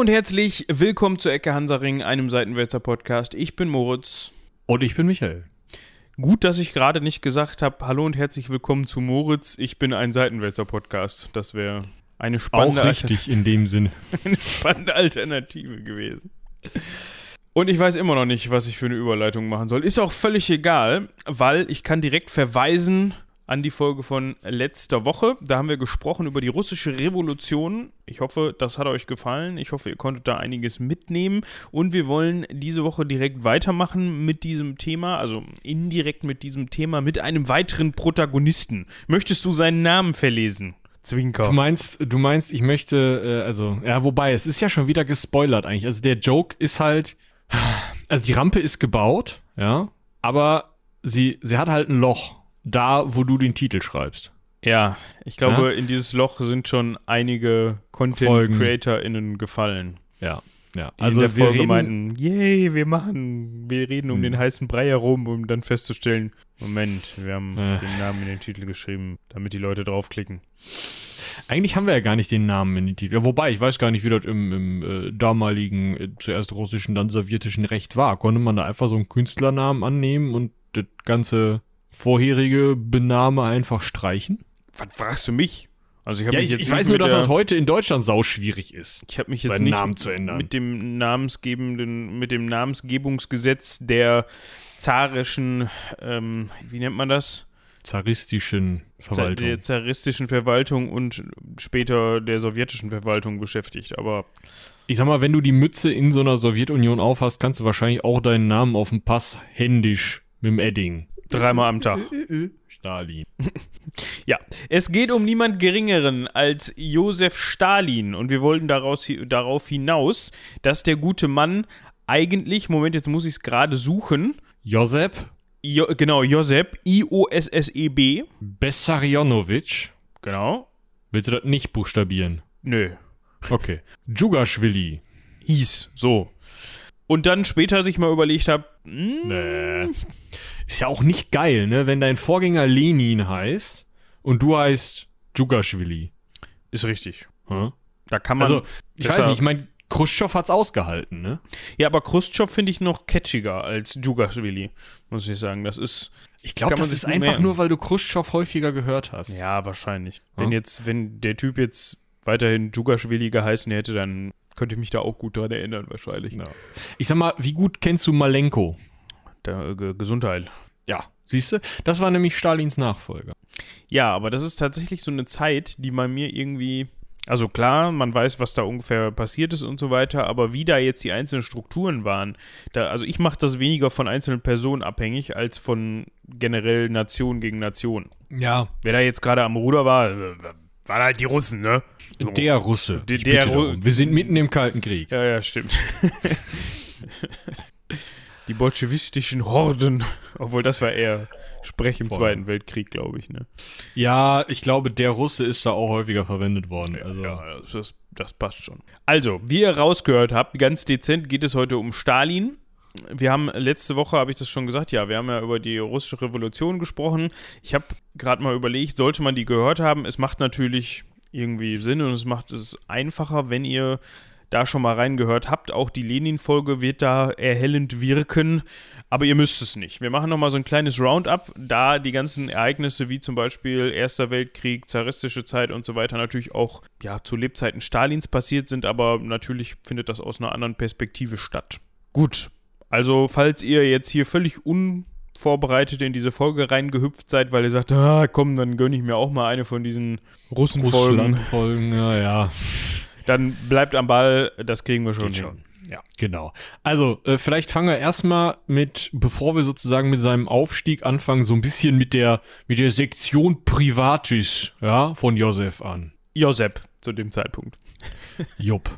Hallo und herzlich willkommen zu Ecke Hansaring, einem Seitenwälzer Podcast. Ich bin Moritz. Und ich bin Michael. Gut, dass ich gerade nicht gesagt habe, hallo und herzlich willkommen zu Moritz. Ich bin ein Seitenwälzer Podcast. Das wäre eine spannende, Auch richtig in dem Sinne. eine spannende Alternative gewesen. Und ich weiß immer noch nicht, was ich für eine Überleitung machen soll. Ist auch völlig egal, weil ich kann direkt verweisen an die Folge von letzter Woche. Da haben wir gesprochen über die russische Revolution. Ich hoffe, das hat euch gefallen. Ich hoffe, ihr konntet da einiges mitnehmen. Und wir wollen diese Woche direkt weitermachen mit diesem Thema, also indirekt mit diesem Thema, mit einem weiteren Protagonisten. Möchtest du seinen Namen verlesen? Zwinker. Du meinst, du meinst, ich möchte, äh, also, ja, wobei, es ist ja schon wieder gespoilert eigentlich. Also der Joke ist halt, also die Rampe ist gebaut, ja, aber sie, sie hat halt ein Loch, da, wo du den Titel schreibst. Ja, ich glaube, Ja? in dieses Loch sind schon einige. Content-CreatorInnen gefallen. Ja, ja. Die also in der wir Folge reden- meinten, yay, wir machen, wir reden um Hm. den heißen Brei herum, um dann festzustellen, Moment, wir haben Äh. den Namen in den Titel geschrieben, damit die Leute draufklicken. Eigentlich haben wir ja gar nicht den Namen in den Titel. Ja, wobei, ich weiß gar nicht, wie das im, im äh, damaligen, äh, zuerst russischen, dann sowjetischen Recht war. Konnte man da einfach so einen Künstlernamen annehmen und das ganze vorherige Bename einfach streichen? Was fragst du mich? Also ich Ja, ich, jetzt ich weiß nur, dass das heute in Deutschland sauschwierig ist. ich habe mich jetzt nicht Namen zu ändern. mit dem namensgebenden, mit dem Namensgebungsgesetz der zarischen, ähm, wie nennt man das? Zaristischen Verwaltung. Der zaristischen Verwaltung und später der sowjetischen Verwaltung beschäftigt. Aber Ich sag mal, wenn du die Mütze in so einer Sowjetunion aufhast, kannst du wahrscheinlich auch deinen Namen auf dem Pass händisch mit dem Edding. Dreimal am Tag. Stalin. Ja, es geht um niemand Geringeren als Josef Stalin und wir wollten daraus, darauf hinaus, dass der gute Mann eigentlich, Moment, jetzt muss ich es gerade suchen, Josep jo, genau, Josep, I-O-S-S-E-B, Bessarionovic. genau, Willst du das nicht buchstabieren? nö, Okay. Djugaschwili. hieß, so. Und dann später sich mal überlegt habe, hm, Nee. Ist ja auch nicht geil, ne? Wenn dein Vorgänger Lenin heißt und du heißt Djugaschwili. ist richtig. Hm? Da kann man, Also, ich weiß nicht, ich meine, Khrushchev hat's ausgehalten, ne? ja, aber Khrushchev finde ich noch catchiger als Djugaschwili, muss ich sagen. Das ist, Ich glaube, das ist einfach merken. nur, weil du Khrushchev häufiger gehört hast. Ja, wahrscheinlich. Wenn Ja. jetzt, wenn der Typ jetzt weiterhin Djugaschwili geheißen hätte, dann könnte ich mich da auch gut dran erinnern, wahrscheinlich. Ja. Ich sag mal, wie gut kennst du Malenko? Der, äh, Ge- Gesundheit. Ja. Siehst du? Das war nämlich Stalins Nachfolger. Ja, aber das ist tatsächlich so eine Zeit, die bei mir irgendwie. Also klar, man weiß, was da ungefähr passiert ist und so weiter, aber wie da jetzt die einzelnen Strukturen waren, da, also ich mache das weniger von einzelnen Personen abhängig als von generell Nation gegen Nation. Ja. Wer da jetzt gerade am Ruder war, äh, waren halt die Russen, ne? Der Russe. Der- der Ru-. Wir sind mitten im Kalten Krieg. Ja, ja, stimmt. Die bolschewistischen Horden. Obwohl, das war eher Sprech im Voll. Zweiten Weltkrieg, glaube ich. Ne? Ja, ich glaube, der Russe ist da auch häufiger verwendet worden. Also, Ja, das, das passt schon. Also, wie ihr rausgehört habt, ganz dezent geht es heute um Stalin. Wir haben letzte Woche, habe ich das schon gesagt, ja, wir haben ja über die russische Revolution gesprochen. Ich habe gerade mal überlegt, sollte man die gehört haben? Es macht natürlich irgendwie Sinn und es macht es einfacher, wenn ihr da schon mal reingehört habt. Auch die Lenin-Folge wird da erhellend wirken, aber ihr müsst es nicht. Wir machen nochmal so ein kleines Roundup, da die ganzen Ereignisse wie zum Beispiel Erster Weltkrieg, zaristische Zeit und so weiter natürlich auch ja, zu Lebzeiten Stalins passiert sind, aber natürlich findet das aus einer anderen Perspektive statt. Gut, also falls ihr jetzt hier völlig unvorbereitet in diese Folge reingehüpft seid, weil ihr sagt, ah komm, dann gönne ich mir auch mal eine von diesen Russenfolgen, Russland-Folgen, ja, ja. Dann bleibt am Ball, das kriegen wir schon Geht hin. schon. Ja, genau. Also, äh, vielleicht fangen wir erstmal mit, bevor wir sozusagen mit seinem Aufstieg anfangen, so ein bisschen mit der, mit der Sektion Privatis, ja, von Josef an. Josep zu dem Zeitpunkt. Jupp.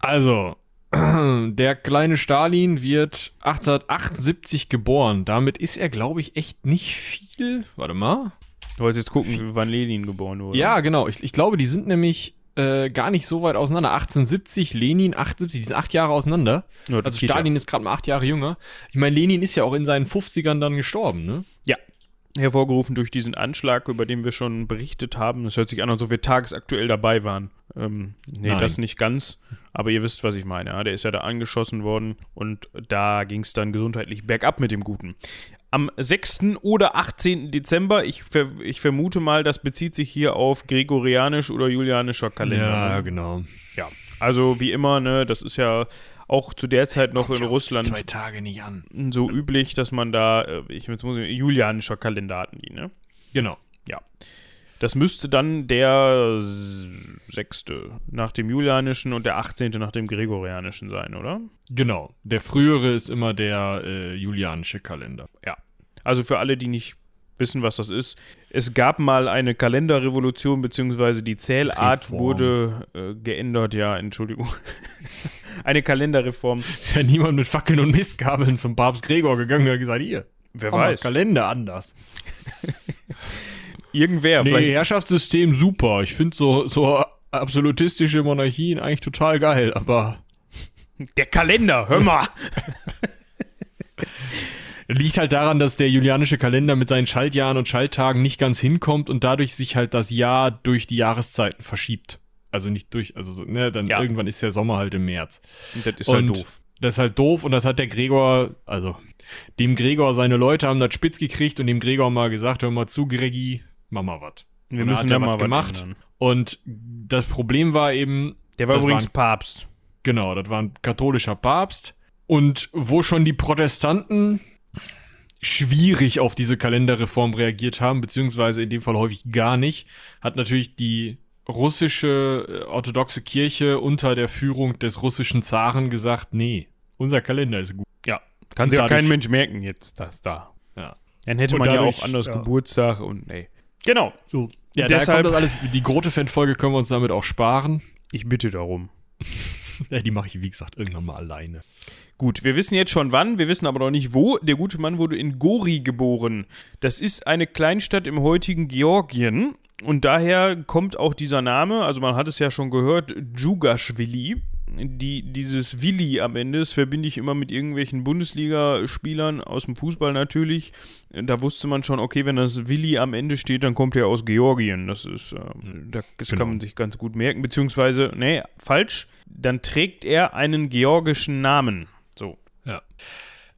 Also, der kleine Stalin wird 1878 geboren. Damit ist er, glaube ich, echt nicht viel. Warte mal. Du wolltest jetzt gucken, wann Lenin geboren wurde. Ja, genau. Ich, ich glaube, die sind nämlich äh, gar nicht so weit auseinander. 1870, Lenin 78, die sind acht Jahre auseinander. Ja, das Also Stalin ist gerade mal acht Jahre jünger. Ich meine, Lenin ist ja auch in seinen 50ern dann gestorben, ne? Ja. hervorgerufen durch diesen Anschlag, über den wir schon berichtet haben. Es hört sich an, als ob wir tagesaktuell dabei waren. Ähm, nee, Nein. das nicht ganz, aber ihr wisst, was ich meine. Ja? Der ist ja da angeschossen worden und da ging es dann gesundheitlich bergab mit dem Guten. Am 6. oder 18. Dezember, ich, ver ich vermute mal, das bezieht sich hier auf gregorianisch oder julianischer Kalender. Ja, genau. ja. Also wie immer, ne, das ist ja auch zu der Zeit noch in Russland Zwei Tage nicht an. so üblich, dass man da, äh, ich jetzt muss ich, julianischer Kalender hatten die, ne? Genau. Ja. Das müsste dann der sechste nach dem julianischen und der 18. nach dem gregorianischen sein, oder? Genau. Der frühere ist immer der äh, julianische Kalender. Ja. Also für alle, die nicht wissen, was das ist. Es gab mal eine Kalenderrevolution, beziehungsweise die Zählart Reform. wurde äh, geändert, ja, Entschuldigung. eine Kalenderreform. Ist ja niemand mit Fackeln und Mistgabeln zum Papst Gregor gegangen und hat gesagt, hier, Wer weiß. Kalender anders. Irgendwer. Nee, vielleicht- Herrschaftssystem super. Ich finde so, so absolutistische Monarchien eigentlich total geil, aber Der Kalender, hör mal. liegt halt daran, dass der julianische Kalender mit seinen Schaltjahren und Schalttagen nicht ganz hinkommt und dadurch sich halt das Jahr durch die Jahreszeiten verschiebt. Also nicht durch, also so, ne, dann Ja. irgendwann ist der Sommer halt im März. das ist halt Und doof. Das ist halt doof und das hat der Gregor, also dem Gregor, seine Leute haben das spitz gekriegt und dem Gregor mal gesagt, hör mal zu, Gregi, mach mal was. Wir Und müssen da er mal was gemacht. ändern. Und das Problem war eben, Der war übrigens waren- Papst. Genau, das war ein katholischer Papst. Und wo schon die Protestanten schwierig auf diese Kalenderreform reagiert haben, beziehungsweise in dem Fall häufig gar nicht, hat natürlich die russische äh, orthodoxe Kirche unter der Führung des russischen Zaren gesagt, nee, unser Kalender ist gut. Ja. Kann sich auch kein Mensch merken jetzt, das da. Ja. Dann hätte Und man dadurch- ja auch anders ja. Geburtstag und nee. Genau. So. Ja, deshalb deshalb- kommt das alles, die Grote-Fan-Folge können wir uns damit auch sparen. Ich bitte darum. Ja, die mache ich, wie gesagt, irgendwann mal alleine. Gut, wir wissen jetzt schon wann, wir wissen aber noch nicht wo. Der gute Mann wurde in Gori geboren. Das ist eine Kleinstadt im heutigen Georgien und daher kommt auch dieser Name, also man hat es ja schon gehört, Djugaschwili. Die, dieses Willi am Ende, das verbinde ich immer mit irgendwelchen Bundesligaspielern aus dem Fußball natürlich. Da wusste man schon, okay, wenn das Willi am Ende steht, dann kommt er aus Georgien. Das ist, ähm, das Genau. kann man sich ganz gut merken. Beziehungsweise, nee, falsch. Dann trägt er einen georgischen Namen. So. Ja.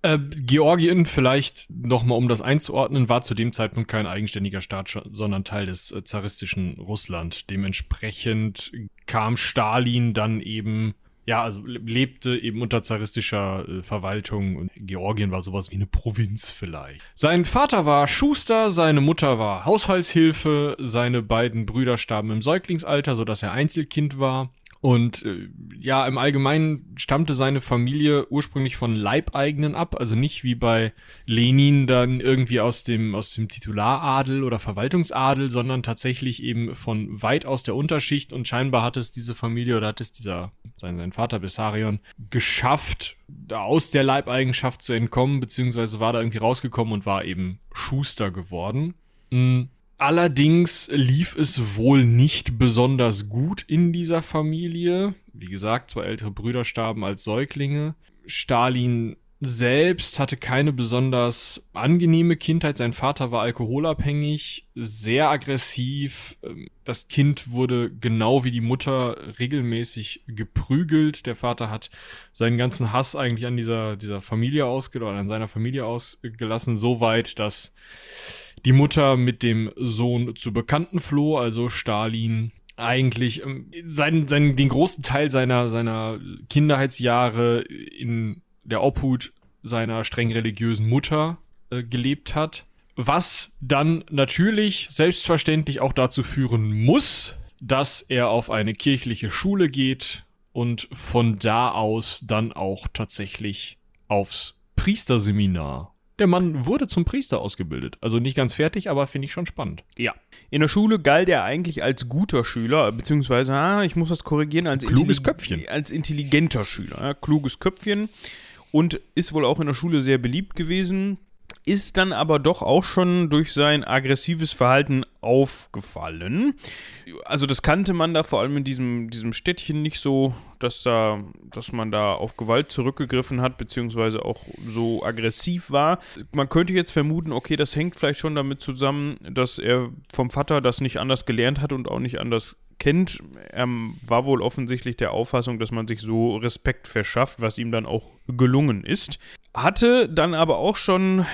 Äh, Georgien, vielleicht nochmal um das einzuordnen, war zu dem Zeitpunkt kein eigenständiger Staat, sondern Teil des äh, zaristischen Russland. Dementsprechend kam Stalin dann eben, ja, also le- lebte eben unter zaristischer äh, Verwaltung und Georgien war sowas wie eine Provinz vielleicht. Sein Vater war Schuster, seine Mutter war Haushaltshilfe, seine beiden Brüder starben im Säuglingsalter, sodass er Einzelkind war. Und äh, ja, im Allgemeinen stammte seine Familie ursprünglich von Leibeigenen ab, also nicht wie bei Lenin dann irgendwie aus dem, aus dem Titularadel oder Verwaltungsadel, sondern tatsächlich eben von weit aus der Unterschicht und scheinbar hat es diese Familie oder hat es dieser, sein, sein Vater Bessarion, geschafft, aus der Leibeigenschaft zu entkommen, beziehungsweise war da irgendwie rausgekommen und war eben Schuster geworden. Mm. Allerdings lief es wohl nicht besonders gut in dieser Familie. Wie gesagt, zwei ältere Brüder starben als Säuglinge. Stalin selbst hatte keine besonders angenehme Kindheit. Sein Vater war alkoholabhängig, sehr aggressiv. Ähm, Das Kind wurde genau wie die Mutter regelmäßig geprügelt. Der Vater hat seinen ganzen Hass eigentlich an dieser, dieser Familie ausgelassen, an seiner Familie ausgelassen, so weit, dass die Mutter mit dem Sohn zu Bekannten floh, also Stalin eigentlich ähm, seinen, seinen, den großen Teil seiner, seiner Kinderheitsjahre in der Obhut seiner streng religiösen Mutter äh, gelebt hat. Was dann natürlich selbstverständlich auch dazu führen muss, dass er auf eine kirchliche Schule geht und von da aus dann auch tatsächlich aufs Priesterseminar. Der Mann wurde zum Priester ausgebildet. Also nicht ganz fertig, aber finde ich schon spannend. Ja. In der Schule galt er eigentlich als guter Schüler, beziehungsweise, ah, ich muss das korrigieren, als, Kluges Köpfchen. als intelligenter Schüler. Ja, kluges Köpfchen und ist wohl auch in der Schule sehr beliebt gewesen. Ist dann aber doch auch schon durch sein aggressives Verhalten aufgefallen. Also das kannte man da vor allem in diesem, diesem Städtchen nicht so, dass da, dass man da auf Gewalt zurückgegriffen hat, beziehungsweise auch so aggressiv war. Man könnte jetzt vermuten, okay, das hängt vielleicht schon damit zusammen, dass er vom Vater das nicht anders gelernt hat und auch nicht anders kennt. Er war wohl offensichtlich der Auffassung, dass man sich so Respekt verschafft, was ihm dann auch gelungen ist. Hatte dann aber auch schon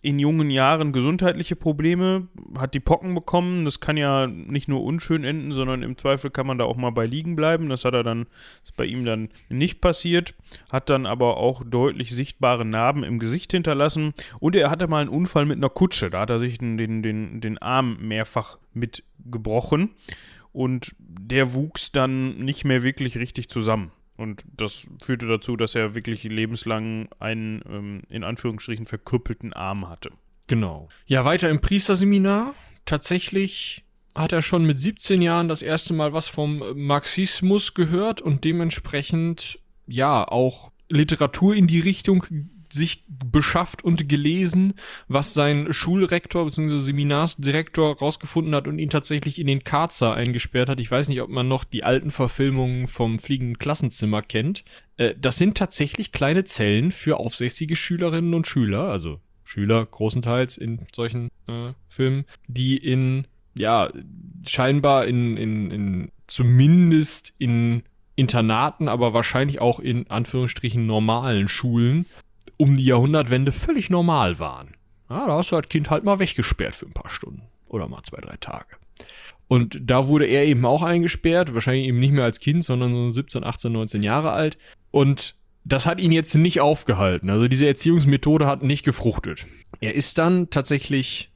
in jungen Jahren gesundheitliche Probleme, hat die Pocken bekommen. Das kann ja nicht nur unschön enden, sondern im Zweifel kann man da auch mal bei liegen bleiben. Das hat er dann, ist bei ihm dann nicht passiert. Hat dann aber auch deutlich sichtbare Narben im Gesicht hinterlassen. Und er hatte mal einen Unfall mit einer Kutsche. Da hat er sich den, den, den, den Arm mehrfach mit gebrochen. Und der wuchs dann nicht mehr wirklich richtig zusammen. Und das führte dazu, dass er wirklich lebenslang einen, ähm, in Anführungsstrichen, verkrüppelten Arm hatte. Genau. Ja, weiter im Priesterseminar. Tatsächlich hat er schon mit 17 Jahren das erste Mal was vom Marxismus gehört und dementsprechend, ja, auch Literatur in die Richtung sich beschafft und gelesen, was sein Schulrektor bzw. Seminarsdirektor rausgefunden hat und ihn tatsächlich in den Karzer eingesperrt hat. Ich weiß nicht, ob man noch die alten Verfilmungen vom fliegenden Klassenzimmer kennt. Äh, das sind tatsächlich kleine Zellen für aufsässige Schülerinnen und Schüler, also Schüler großenteils in solchen äh, Filmen, die in, ja, scheinbar in, in, in zumindest in Internaten, aber wahrscheinlich auch in Anführungsstrichen normalen Schulen um die Jahrhundertwende völlig normal waren. Ja, da hast du das Kind halt mal weggesperrt für ein paar Stunden oder mal zwei, drei Tage. Und da wurde er eben auch eingesperrt, wahrscheinlich eben nicht mehr als Kind, sondern so 17, 18, 19 Jahre alt. Und das hat ihn jetzt nicht aufgehalten. Also diese Erziehungsmethode hat nicht gefruchtet. Er ist dann tatsächlich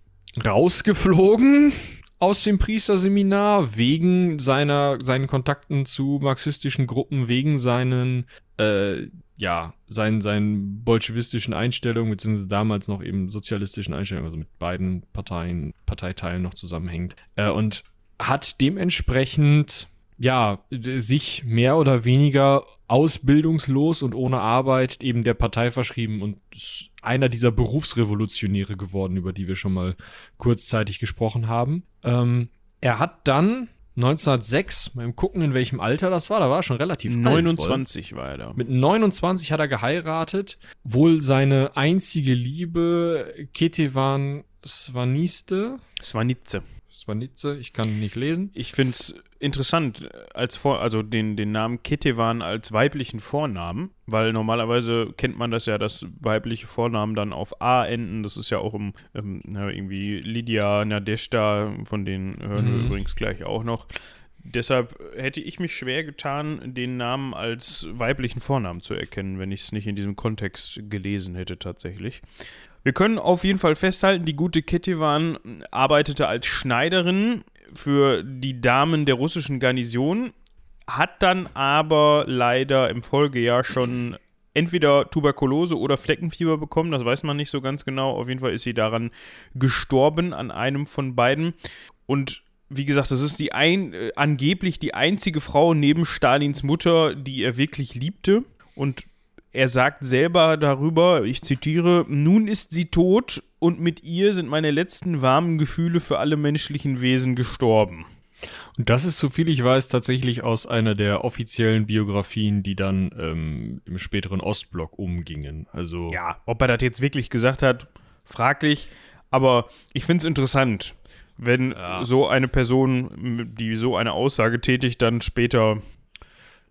rausgeflogen aus dem Priesterseminar wegen seiner seinen Kontakten zu marxistischen Gruppen, wegen seinen äh, ja, seinen, seinen bolschewistischen Einstellungen, beziehungsweise damals noch eben sozialistischen Einstellungen, also mit beiden Parteien, Parteiteilen noch zusammenhängt. Äh, und hat dementsprechend, ja, sich mehr oder weniger ausbildungslos und ohne Arbeit eben der Partei verschrieben und einer dieser Berufsrevolutionäre geworden, über die wir schon mal kurzzeitig gesprochen haben. Ähm, er hat dann 1906, beim Gucken, in welchem Alter das war, da war er schon relativ 29 alt, war er da. Mit 29 hat er geheiratet. Wohl seine einzige Liebe, Ketevan Svaniste. Svanitze. Svanitze, ich kann nicht lesen. Ich finde es interessant, als Vor also den, den Namen Ketevan als weiblichen Vornamen, weil normalerweise kennt man das ja, dass weibliche Vornamen dann auf A enden. Das ist ja auch im, im irgendwie Lydia, Nadeshda, von denen hören mhm. wir übrigens gleich auch noch. Deshalb hätte ich mich schwer getan, den Namen als weiblichen Vornamen zu erkennen, wenn ich es nicht in diesem Kontext gelesen hätte tatsächlich. Wir können auf jeden Fall festhalten, die gute Ketevan arbeitete als Schneiderin für die Damen der russischen Garnison, hat dann aber leider im Folgejahr schon entweder Tuberkulose oder Fleckenfieber bekommen, das weiß man nicht so ganz genau. Auf jeden Fall ist sie daran gestorben, an einem von beiden. Und wie gesagt, das ist die ein, äh, angeblich die einzige Frau neben Stalins Mutter, die er wirklich liebte. Und er sagt selber darüber, ich zitiere, nun ist sie tot und mit ihr sind meine letzten warmen Gefühle für alle menschlichen Wesen gestorben. Und das ist, soviel ich weiß, tatsächlich aus einer der offiziellen Biografien, die dann ähm, im späteren Ostblock umgingen. Also ja, ob er das jetzt wirklich gesagt hat, fraglich. Aber ich finde es interessant, wenn ja. so eine Person, die so eine Aussage tätigt, dann später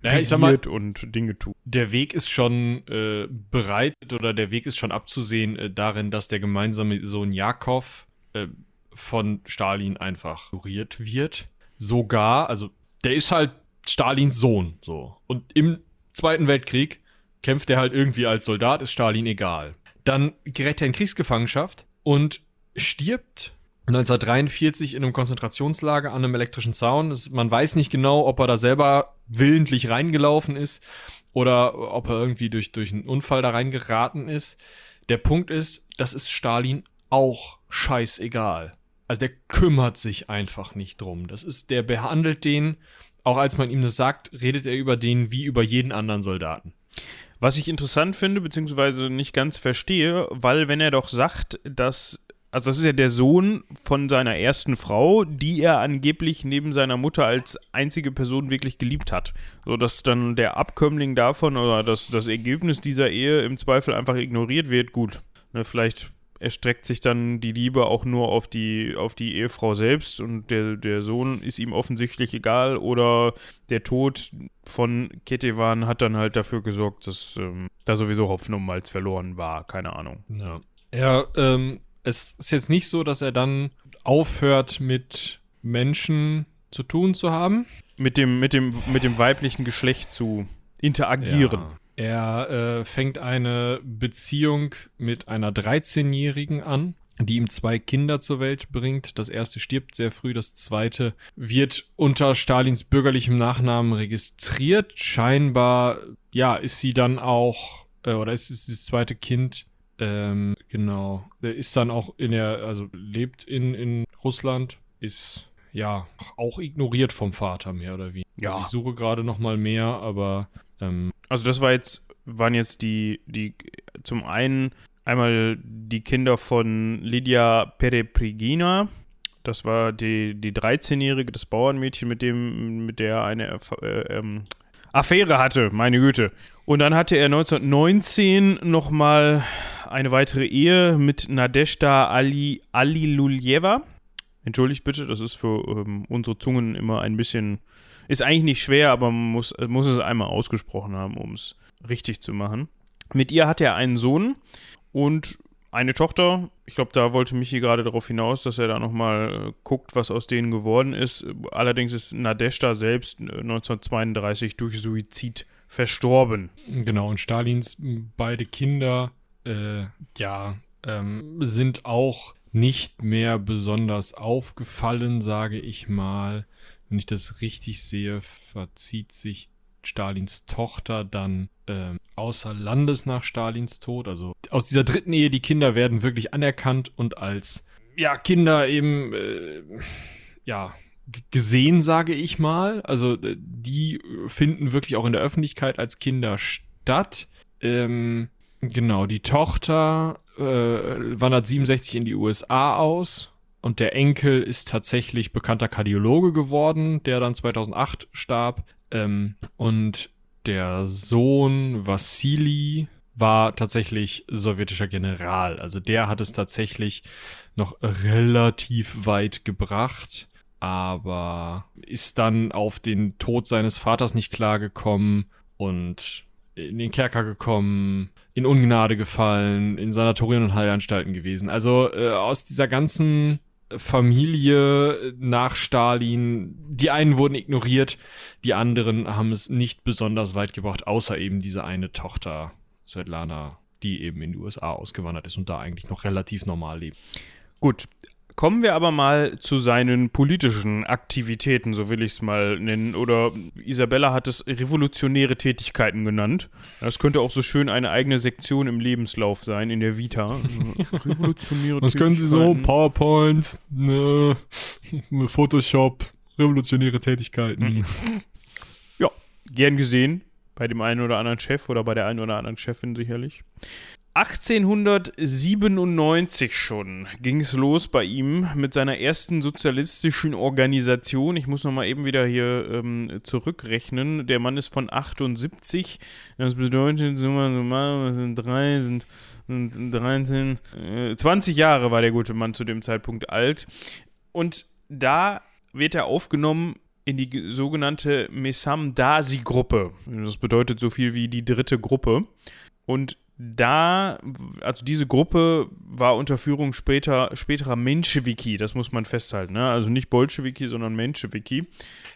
naja, ich sag mal, und Dinge tut. Der Weg ist schon äh, bereit oder der Weg ist schon abzusehen äh, darin, dass der gemeinsame Sohn Jakov äh, von Stalin einfach ignoriert wird. Sogar, also der ist halt Stalins Sohn, so. Und im Zweiten Weltkrieg kämpft er halt irgendwie als Soldat, ist Stalin egal. Dann gerät er in Kriegsgefangenschaft und stirbt 1943 in einem Konzentrationslager an einem elektrischen Zaun. man weiß nicht genau, ob er da selber willentlich reingelaufen ist oder ob er irgendwie durch, durch einen Unfall da reingeraten ist. Der Punkt ist, das ist Stalin auch scheißegal. Also der kümmert sich einfach nicht drum. Das ist, der behandelt den, auch als man ihm das sagt, redet er über den wie über jeden anderen Soldaten. Was ich interessant finde, beziehungsweise nicht ganz verstehe, weil wenn er doch sagt, dass also das ist ja der Sohn von seiner ersten Frau, die er angeblich neben seiner Mutter als einzige Person wirklich geliebt hat. So dass dann der Abkömmling davon oder das, das Ergebnis dieser Ehe im Zweifel einfach ignoriert wird, gut. Ne, vielleicht erstreckt sich dann die Liebe auch nur auf die, auf die Ehefrau selbst und der, der Sohn ist ihm offensichtlich egal oder der Tod von Ketevan hat dann halt dafür gesorgt, dass ähm, da sowieso Hopfen und verloren war. Keine Ahnung. Ja. Ja, ähm, es ist jetzt nicht so, dass er dann aufhört mit Menschen zu tun zu haben. Mit dem, mit dem, mit dem weiblichen Geschlecht zu interagieren. Ja. Er äh, fängt eine Beziehung mit einer 13-Jährigen an, die ihm zwei Kinder zur Welt bringt. Das erste stirbt sehr früh, das zweite wird unter Stalins bürgerlichem Nachnamen registriert. Scheinbar, ja, ist sie dann auch, äh, oder ist, ist das zweite Kind ähm, genau. Der ist dann auch in der, also lebt in, in Russland, ist ja auch ignoriert vom Vater mehr oder wie. Ja. Ich suche gerade noch mal mehr, aber ähm, Also das war jetzt, waren jetzt die, die, zum einen einmal die Kinder von Lydia Pereprigina. Das war die, die 13-jährige, das Bauernmädchen, mit dem, mit der er eine äh, ähm, Affäre hatte, meine Güte. Und dann hatte er 1919 nochmal eine weitere Ehe mit Nadeshda Ali, Aliluljeva. Entschuldigt bitte, das ist für ähm, unsere Zungen immer ein bisschen. Ist eigentlich nicht schwer, aber man muss, muss es einmal ausgesprochen haben, um es richtig zu machen. Mit ihr hat er einen Sohn und eine Tochter. Ich glaube, da wollte Michi gerade darauf hinaus, dass er da nochmal äh, guckt, was aus denen geworden ist. Allerdings ist Nadeshda selbst äh, 1932 durch Suizid verstorben. Genau, und Stalins beide Kinder, äh, ja, ähm, sind auch nicht mehr besonders aufgefallen, sage ich mal. Wenn ich das richtig sehe, verzieht sich Stalins Tochter dann ähm, außer Landes nach Stalins Tod. Also aus dieser dritten Ehe, die Kinder werden wirklich anerkannt und als ja, Kinder eben äh, ja, gesehen, sage ich mal. Also die finden wirklich auch in der Öffentlichkeit als Kinder statt. Ähm, genau, die Tochter äh, wandert 67 in die USA aus und der Enkel ist tatsächlich bekannter Kardiologe geworden, der dann 2008 starb. Ähm, und der Sohn Vassili war tatsächlich sowjetischer General. Also der hat es tatsächlich noch relativ weit gebracht aber ist dann auf den Tod seines Vaters nicht klargekommen und in den Kerker gekommen, in Ungnade gefallen, in Sanatorien und Heilanstalten gewesen. Also äh, aus dieser ganzen Familie nach Stalin, die einen wurden ignoriert, die anderen haben es nicht besonders weit gebracht, außer eben diese eine Tochter, Svetlana, die eben in die USA ausgewandert ist und da eigentlich noch relativ normal lebt. Gut, Kommen wir aber mal zu seinen politischen Aktivitäten, so will ich es mal nennen. Oder Isabella hat es revolutionäre Tätigkeiten genannt. Das könnte auch so schön eine eigene Sektion im Lebenslauf sein, in der Vita. revolutionäre Das können Sie so, PowerPoint, ne, Photoshop, revolutionäre Tätigkeiten. Ja, gern gesehen. Bei dem einen oder anderen Chef oder bei der einen oder anderen Chefin sicherlich. 1897 schon ging es los bei ihm mit seiner ersten sozialistischen Organisation. Ich muss nochmal eben wieder hier ähm, zurückrechnen. Der Mann ist von 78. Das bedeutet, summa summarum, sind drei, sind, sind 13, äh, 20 Jahre war der gute Mann zu dem Zeitpunkt alt. Und da wird er aufgenommen in die sogenannte Mesam Dasi-Gruppe. Das bedeutet so viel wie die dritte Gruppe. Und da, also diese Gruppe war unter Führung später, späterer Menschewiki, das muss man festhalten, ne? Also nicht Bolschewiki, sondern Menschewiki.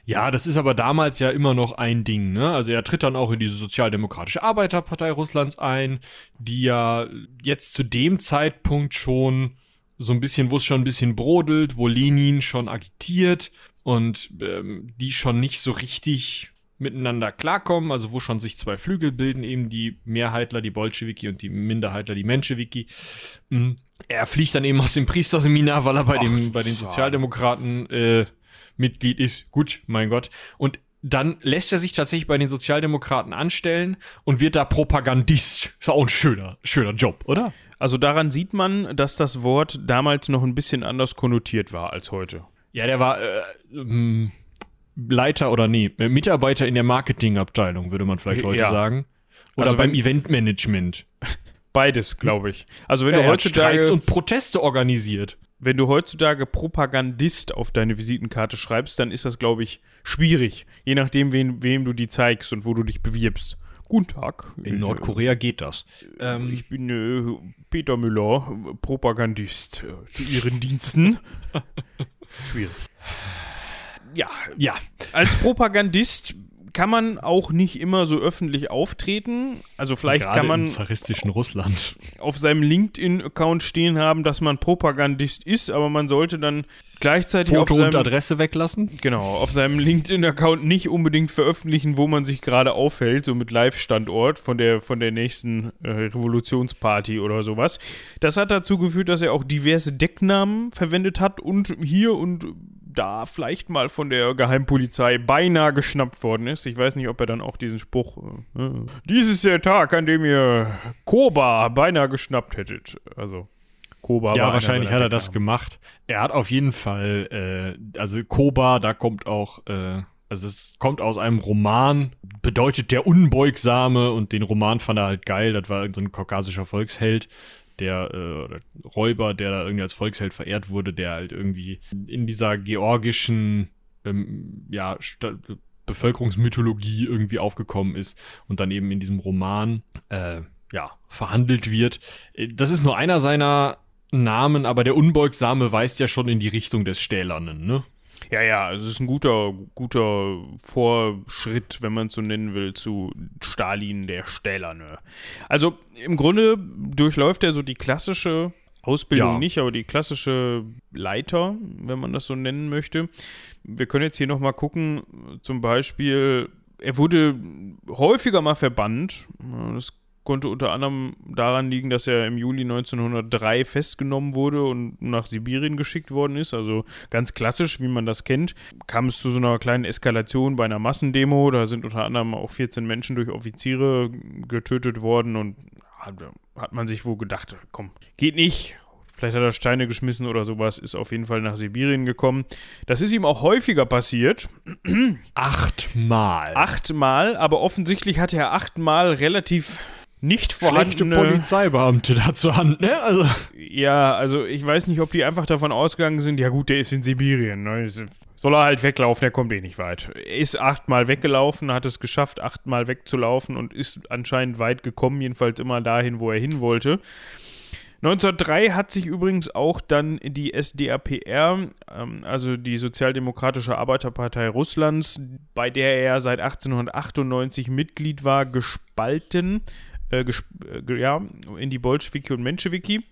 Ja, das ist aber damals ja immer noch ein Ding, ne? Also er tritt dann auch in diese Sozialdemokratische Arbeiterpartei Russlands ein, die ja jetzt zu dem Zeitpunkt schon so ein bisschen, wo es schon ein bisschen brodelt, wo Lenin schon agitiert und ähm, die schon nicht so richtig miteinander klarkommen, also wo schon sich zwei Flügel bilden, eben die Mehrheitler, die Bolschewiki und die Minderheitler, die Menschewiki. Mhm. Er fliegt dann eben aus dem Priesterseminar, weil er bei, Ach, dem, bei den Sozialdemokraten äh, Mitglied ist. Gut, mein Gott. Und dann lässt er sich tatsächlich bei den Sozialdemokraten anstellen und wird da Propagandist. Ist auch ein schöner, schöner Job, oder? Also daran sieht man, dass das Wort damals noch ein bisschen anders konnotiert war als heute. Ja, der war äh, ähm, Leiter oder nee, Mitarbeiter in der Marketingabteilung, würde man vielleicht heute Ja. sagen. Oder Also beim Eventmanagement. Beides, glaube ich. Also wenn Ja, du hat Streiks heutzutage, und Proteste organisiert. wenn du heutzutage Propagandist auf deine Visitenkarte schreibst, dann ist das, glaube ich, schwierig. Je nachdem, wen, wem du die zeigst und wo du dich bewirbst. Guten Tag. In Nordkorea geht das. Ähm, Ich bin äh, Peter Müller, Propagandist äh, zu Ihren Diensten. Schwierig. Ja, ja, als Propagandist kann man auch nicht immer so öffentlich auftreten. Also vielleicht gerade kann man im zaristischen Russland. auf seinem LinkedIn-Account stehen haben, dass man Propagandist ist, aber man sollte dann gleichzeitig auf Foto und seinem, Adresse weglassen. genau, auf seinem LinkedIn-Account nicht unbedingt veröffentlichen, wo man sich gerade aufhält, so mit Live-Standort von der, von der nächsten äh, Revolutionsparty oder sowas. Das hat dazu geführt, dass er auch diverse Decknamen verwendet hat und hier und da vielleicht mal von der Geheimpolizei beinahe geschnappt worden ist. Ich weiß nicht, ob er dann auch diesen Spruch, äh, äh, dies ist der Tag, an dem ihr Koba beinahe geschnappt hättet. Also, Koba war Ja, wahrscheinlich hat er das gemacht. Er hat auf jeden Fall, äh, also Koba, da kommt auch, äh, also es kommt aus einem Roman, bedeutet der Unbeugsame und den Roman fand er halt geil. Das war so ein kaukasischer Volksheld, der äh, Räuber, der da irgendwie als Volksheld verehrt wurde, der halt irgendwie in dieser georgischen, ähm, ja, Bevölkerungsmythologie irgendwie aufgekommen ist und dann eben in diesem Roman, äh, ja, verhandelt wird. Äh, Das ist nur einer seiner Namen, aber der Unbeugsame weist ja schon in die Richtung des Stählernen, ne? Ja, ja, es ist ein guter, guter Vorschritt, wenn man es so nennen will, zu Stalin der Stählerne. Also im Grunde durchläuft er so die klassische Ausbildung Ja. nicht, aber die klassische Leiter, wenn man das so nennen möchte. Wir können jetzt hier nochmal gucken, zum Beispiel, er wurde häufiger mal verbannt. Das konnte unter anderem daran liegen, dass er im Juli 1903 festgenommen wurde und nach Sibirien geschickt worden ist. Also ganz klassisch, wie man das kennt. Kam es zu so einer kleinen Eskalation bei einer Massendemo. Da sind unter anderem auch 14 Menschen durch Offiziere getötet worden und hat man sich wohl gedacht, komm, geht nicht. Vielleicht hat er Steine geschmissen oder sowas, ist auf jeden Fall nach Sibirien gekommen. Das ist ihm auch häufiger passiert. Achtmal. Achtmal, aber offensichtlich hatte er achtmal relativ nicht Schlechte vorhandene Polizeibeamte da zur Hand, ne? Also, Ja, also ich weiß nicht, ob die einfach davon ausgegangen sind, ja gut, der ist in Sibirien. Ne? Soll er halt weglaufen, der kommt eh nicht weit. Er ist achtmal weggelaufen, hat es geschafft, achtmal wegzulaufen und ist anscheinend weit gekommen, jedenfalls immer dahin, wo er hin wollte. 1903 hat sich übrigens auch dann die SDAPR, ähm, also die Sozialdemokratische Arbeiterpartei Russlands, bei der er seit 1898 Mitglied war, gespalten, äh, äh, ja, in die Bolschewiki und Menschewiki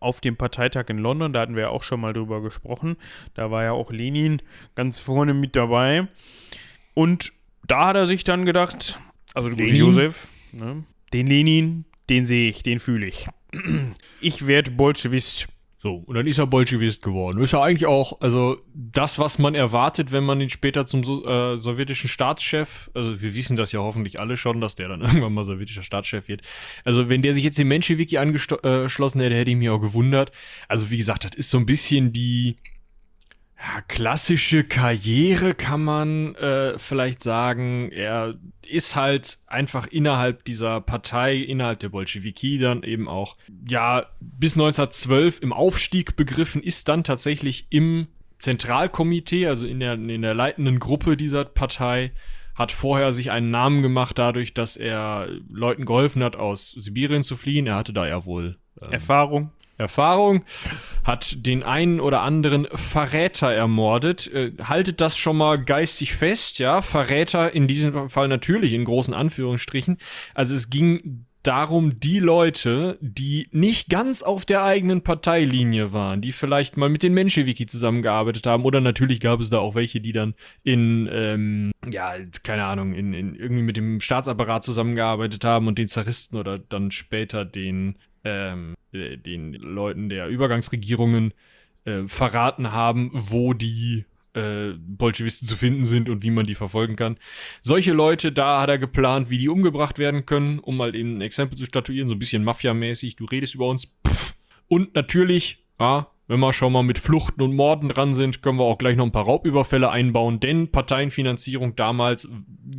auf dem Parteitag in London, da hatten wir ja auch schon mal drüber gesprochen. Da war ja auch Lenin ganz vorne mit dabei. Und da hat er sich dann gedacht, also der gute? Josef, ne, den Lenin, den sehe ich, den fühle ich. Ich werde Bolschewist. So, und dann ist er Bolschewist geworden. Ist ja eigentlich auch, also das, was man erwartet, wenn man ihn später zum äh, sowjetischen Staatschef, also wir wissen das ja hoffentlich alle schon, dass der dann irgendwann mal sowjetischer Staatschef wird. Also wenn der sich jetzt dem Menschewiki angeschlossen hätte, hätte ich mich auch gewundert. Also wie gesagt, das ist so ein bisschen die ja, klassische Karriere, kann man äh, vielleicht sagen. Er ist halt einfach innerhalb dieser Partei, innerhalb der Bolschewiki dann eben auch, ja, bis 1912 im Aufstieg begriffen, ist dann tatsächlich im Zentralkomitee, also in der, in der leitenden Gruppe dieser Partei, hat vorher sich einen Namen gemacht dadurch, dass er Leuten geholfen hat, aus Sibirien zu fliehen. Er hatte da ja wohl ähm, Erfahrung. Erfahrung, hat den einen oder anderen Verräter ermordet. Äh, haltet das schon mal geistig fest, ja. Verräter in diesem Fall natürlich in großen Anführungsstrichen. Also es ging darum, die Leute, die nicht ganz auf der eigenen Parteilinie waren, die vielleicht mal mit den Menschewiki zusammengearbeitet haben, oder natürlich gab es da auch welche, die dann in, ähm, ja, keine Ahnung, in, in irgendwie mit dem Staatsapparat zusammengearbeitet haben und den Zaristen oder dann später den ähm, äh, den Leuten der Übergangsregierungen äh, verraten haben, wo die äh, Bolschewisten zu finden sind und wie man die verfolgen kann. Solche Leute, da hat er geplant, wie die umgebracht werden können, um mal eben ein Exempel zu statuieren, so ein bisschen Mafia-mäßig. Du redest über uns. Pff. Und natürlich, ja, wenn wir schon mal mit Fluchten und Morden dran sind, können wir auch gleich noch ein paar Raubüberfälle einbauen, denn Parteienfinanzierung damals,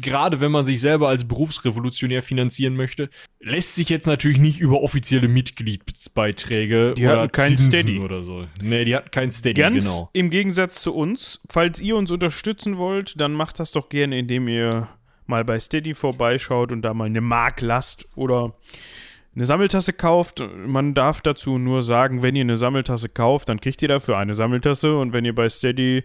gerade wenn man sich selber als Berufsrevolutionär finanzieren möchte, lässt sich jetzt natürlich nicht über offizielle Mitgliedsbeiträge die oder kein Steady. oder so. Nee, die hatten kein Steady, Ganz genau. im Gegensatz zu uns, falls ihr uns unterstützen wollt, dann macht das doch gerne, indem ihr mal bei Steady vorbeischaut und da mal eine Mark lasst oder eine Sammeltasse kauft. Man darf dazu nur sagen, wenn ihr eine Sammeltasse kauft, dann kriegt ihr dafür eine Sammeltasse und wenn ihr bei Steady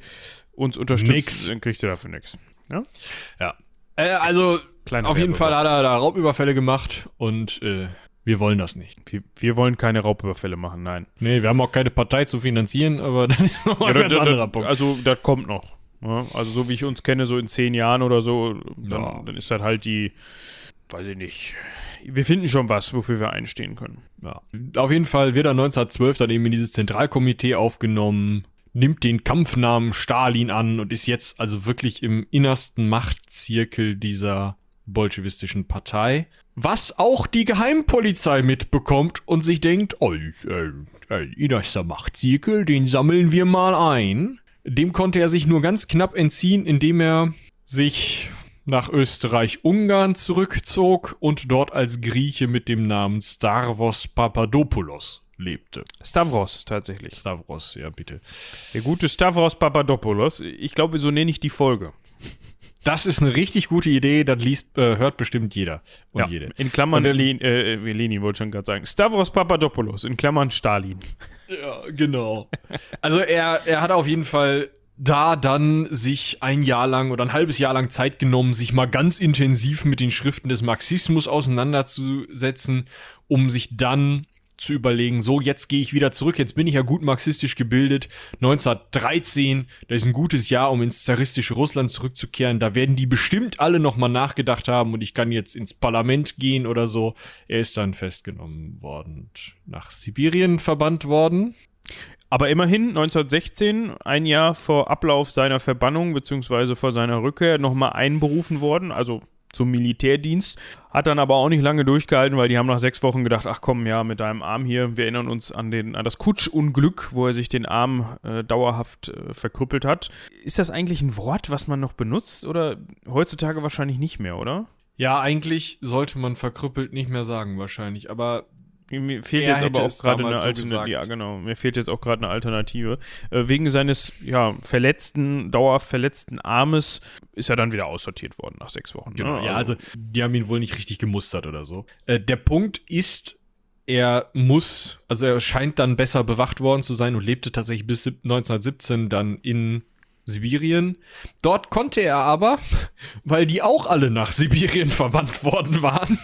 uns unterstützt, Nix. dann kriegt ihr dafür nichts. Ja. Äh, also, Kleiner auf jeden. Fall hat er da Raubüberfälle gemacht und äh, wir wollen das nicht. Wir, wir wollen keine Raubüberfälle machen, nein. Nee, wir haben auch keine Partei zu finanzieren, aber das ist nochmal ein Ja, ganz da- da- anderer Punkt. Also, das kommt noch. Ja, also, so wie ich uns kenne, so in zehn Jahren oder so, dann, Ja. dann ist das halt die, weiß ich nicht. Wir finden schon was, wofür wir einstehen können. Ja. Auf jeden Fall wird er 1912 dann eben in dieses Zentralkomitee aufgenommen, nimmt den Kampfnamen Stalin an und ist jetzt also wirklich im innersten Machtzirkel dieser bolschewistischen Partei. Was auch die Geheimpolizei mitbekommt und sich denkt, oh, äh, ein innerster Machtzirkel, den sammeln wir mal ein. Dem konnte er sich nur ganz knapp entziehen, indem er sich nach Österreich-Ungarn zurückzog und dort als Grieche mit dem Namen Stavros Papadopoulos lebte. Stavros, tatsächlich. Stavros, ja bitte. Der gute Stavros Papadopoulos. Ich glaube, so nenne ich die Folge. Das ist eine richtig gute Idee, das liest, äh, hört bestimmt jeder und jede. In Klammern Und der- Len, äh, Lenin wollte schon gerade sagen. Stavros Papadopoulos, in Klammern Stalin. Ja, genau. Also er, er hat auf jeden Fall da dann sich ein Jahr lang oder ein halbes Jahr lang Zeit genommen, sich mal ganz intensiv mit den Schriften des Marxismus auseinanderzusetzen, um sich dann zu überlegen, so jetzt gehe ich wieder zurück, jetzt bin ich ja gut marxistisch gebildet. 1913, das ist ein gutes Jahr, um ins zaristische Russland zurückzukehren. Da werden die bestimmt alle nochmal nachgedacht haben und ich kann jetzt ins Parlament gehen oder so. Er ist dann festgenommen worden und nach Sibirien verbannt worden. Aber immerhin 1916, ein Jahr vor Ablauf seiner Verbannung bzw. vor seiner Rückkehr, nochmal einberufen worden, also zum Militärdienst. Hat dann aber auch nicht lange durchgehalten, weil die haben nach sechs Wochen gedacht, ach komm, ja, mit deinem Arm hier, wir erinnern uns an, den, an das Kutschunglück, wo er sich den Arm äh, dauerhaft äh, verkrüppelt hat. Ist das eigentlich ein Wort, was man noch benutzt oder heutzutage wahrscheinlich nicht mehr, oder? Ja, eigentlich sollte man verkrüppelt nicht mehr sagen, wahrscheinlich, aber Mir fehlt Er jetzt aber auch gerade eine so Alternative. gesagt. Ja, genau. Mir fehlt jetzt auch gerade eine Alternative. Äh, wegen seines ja, verletzten, dauerhaft verletzten Armes ist er dann wieder aussortiert worden nach sechs Wochen. Genau, ne? ja, also die haben ihn wohl nicht richtig gemustert oder so. Äh, der Punkt ist, er muss, also er scheint dann besser bewacht worden zu sein und lebte tatsächlich bis sieb- 1917 dann in Sibirien. Dort konnte er aber, weil die auch alle nach Sibirien verbannt worden waren,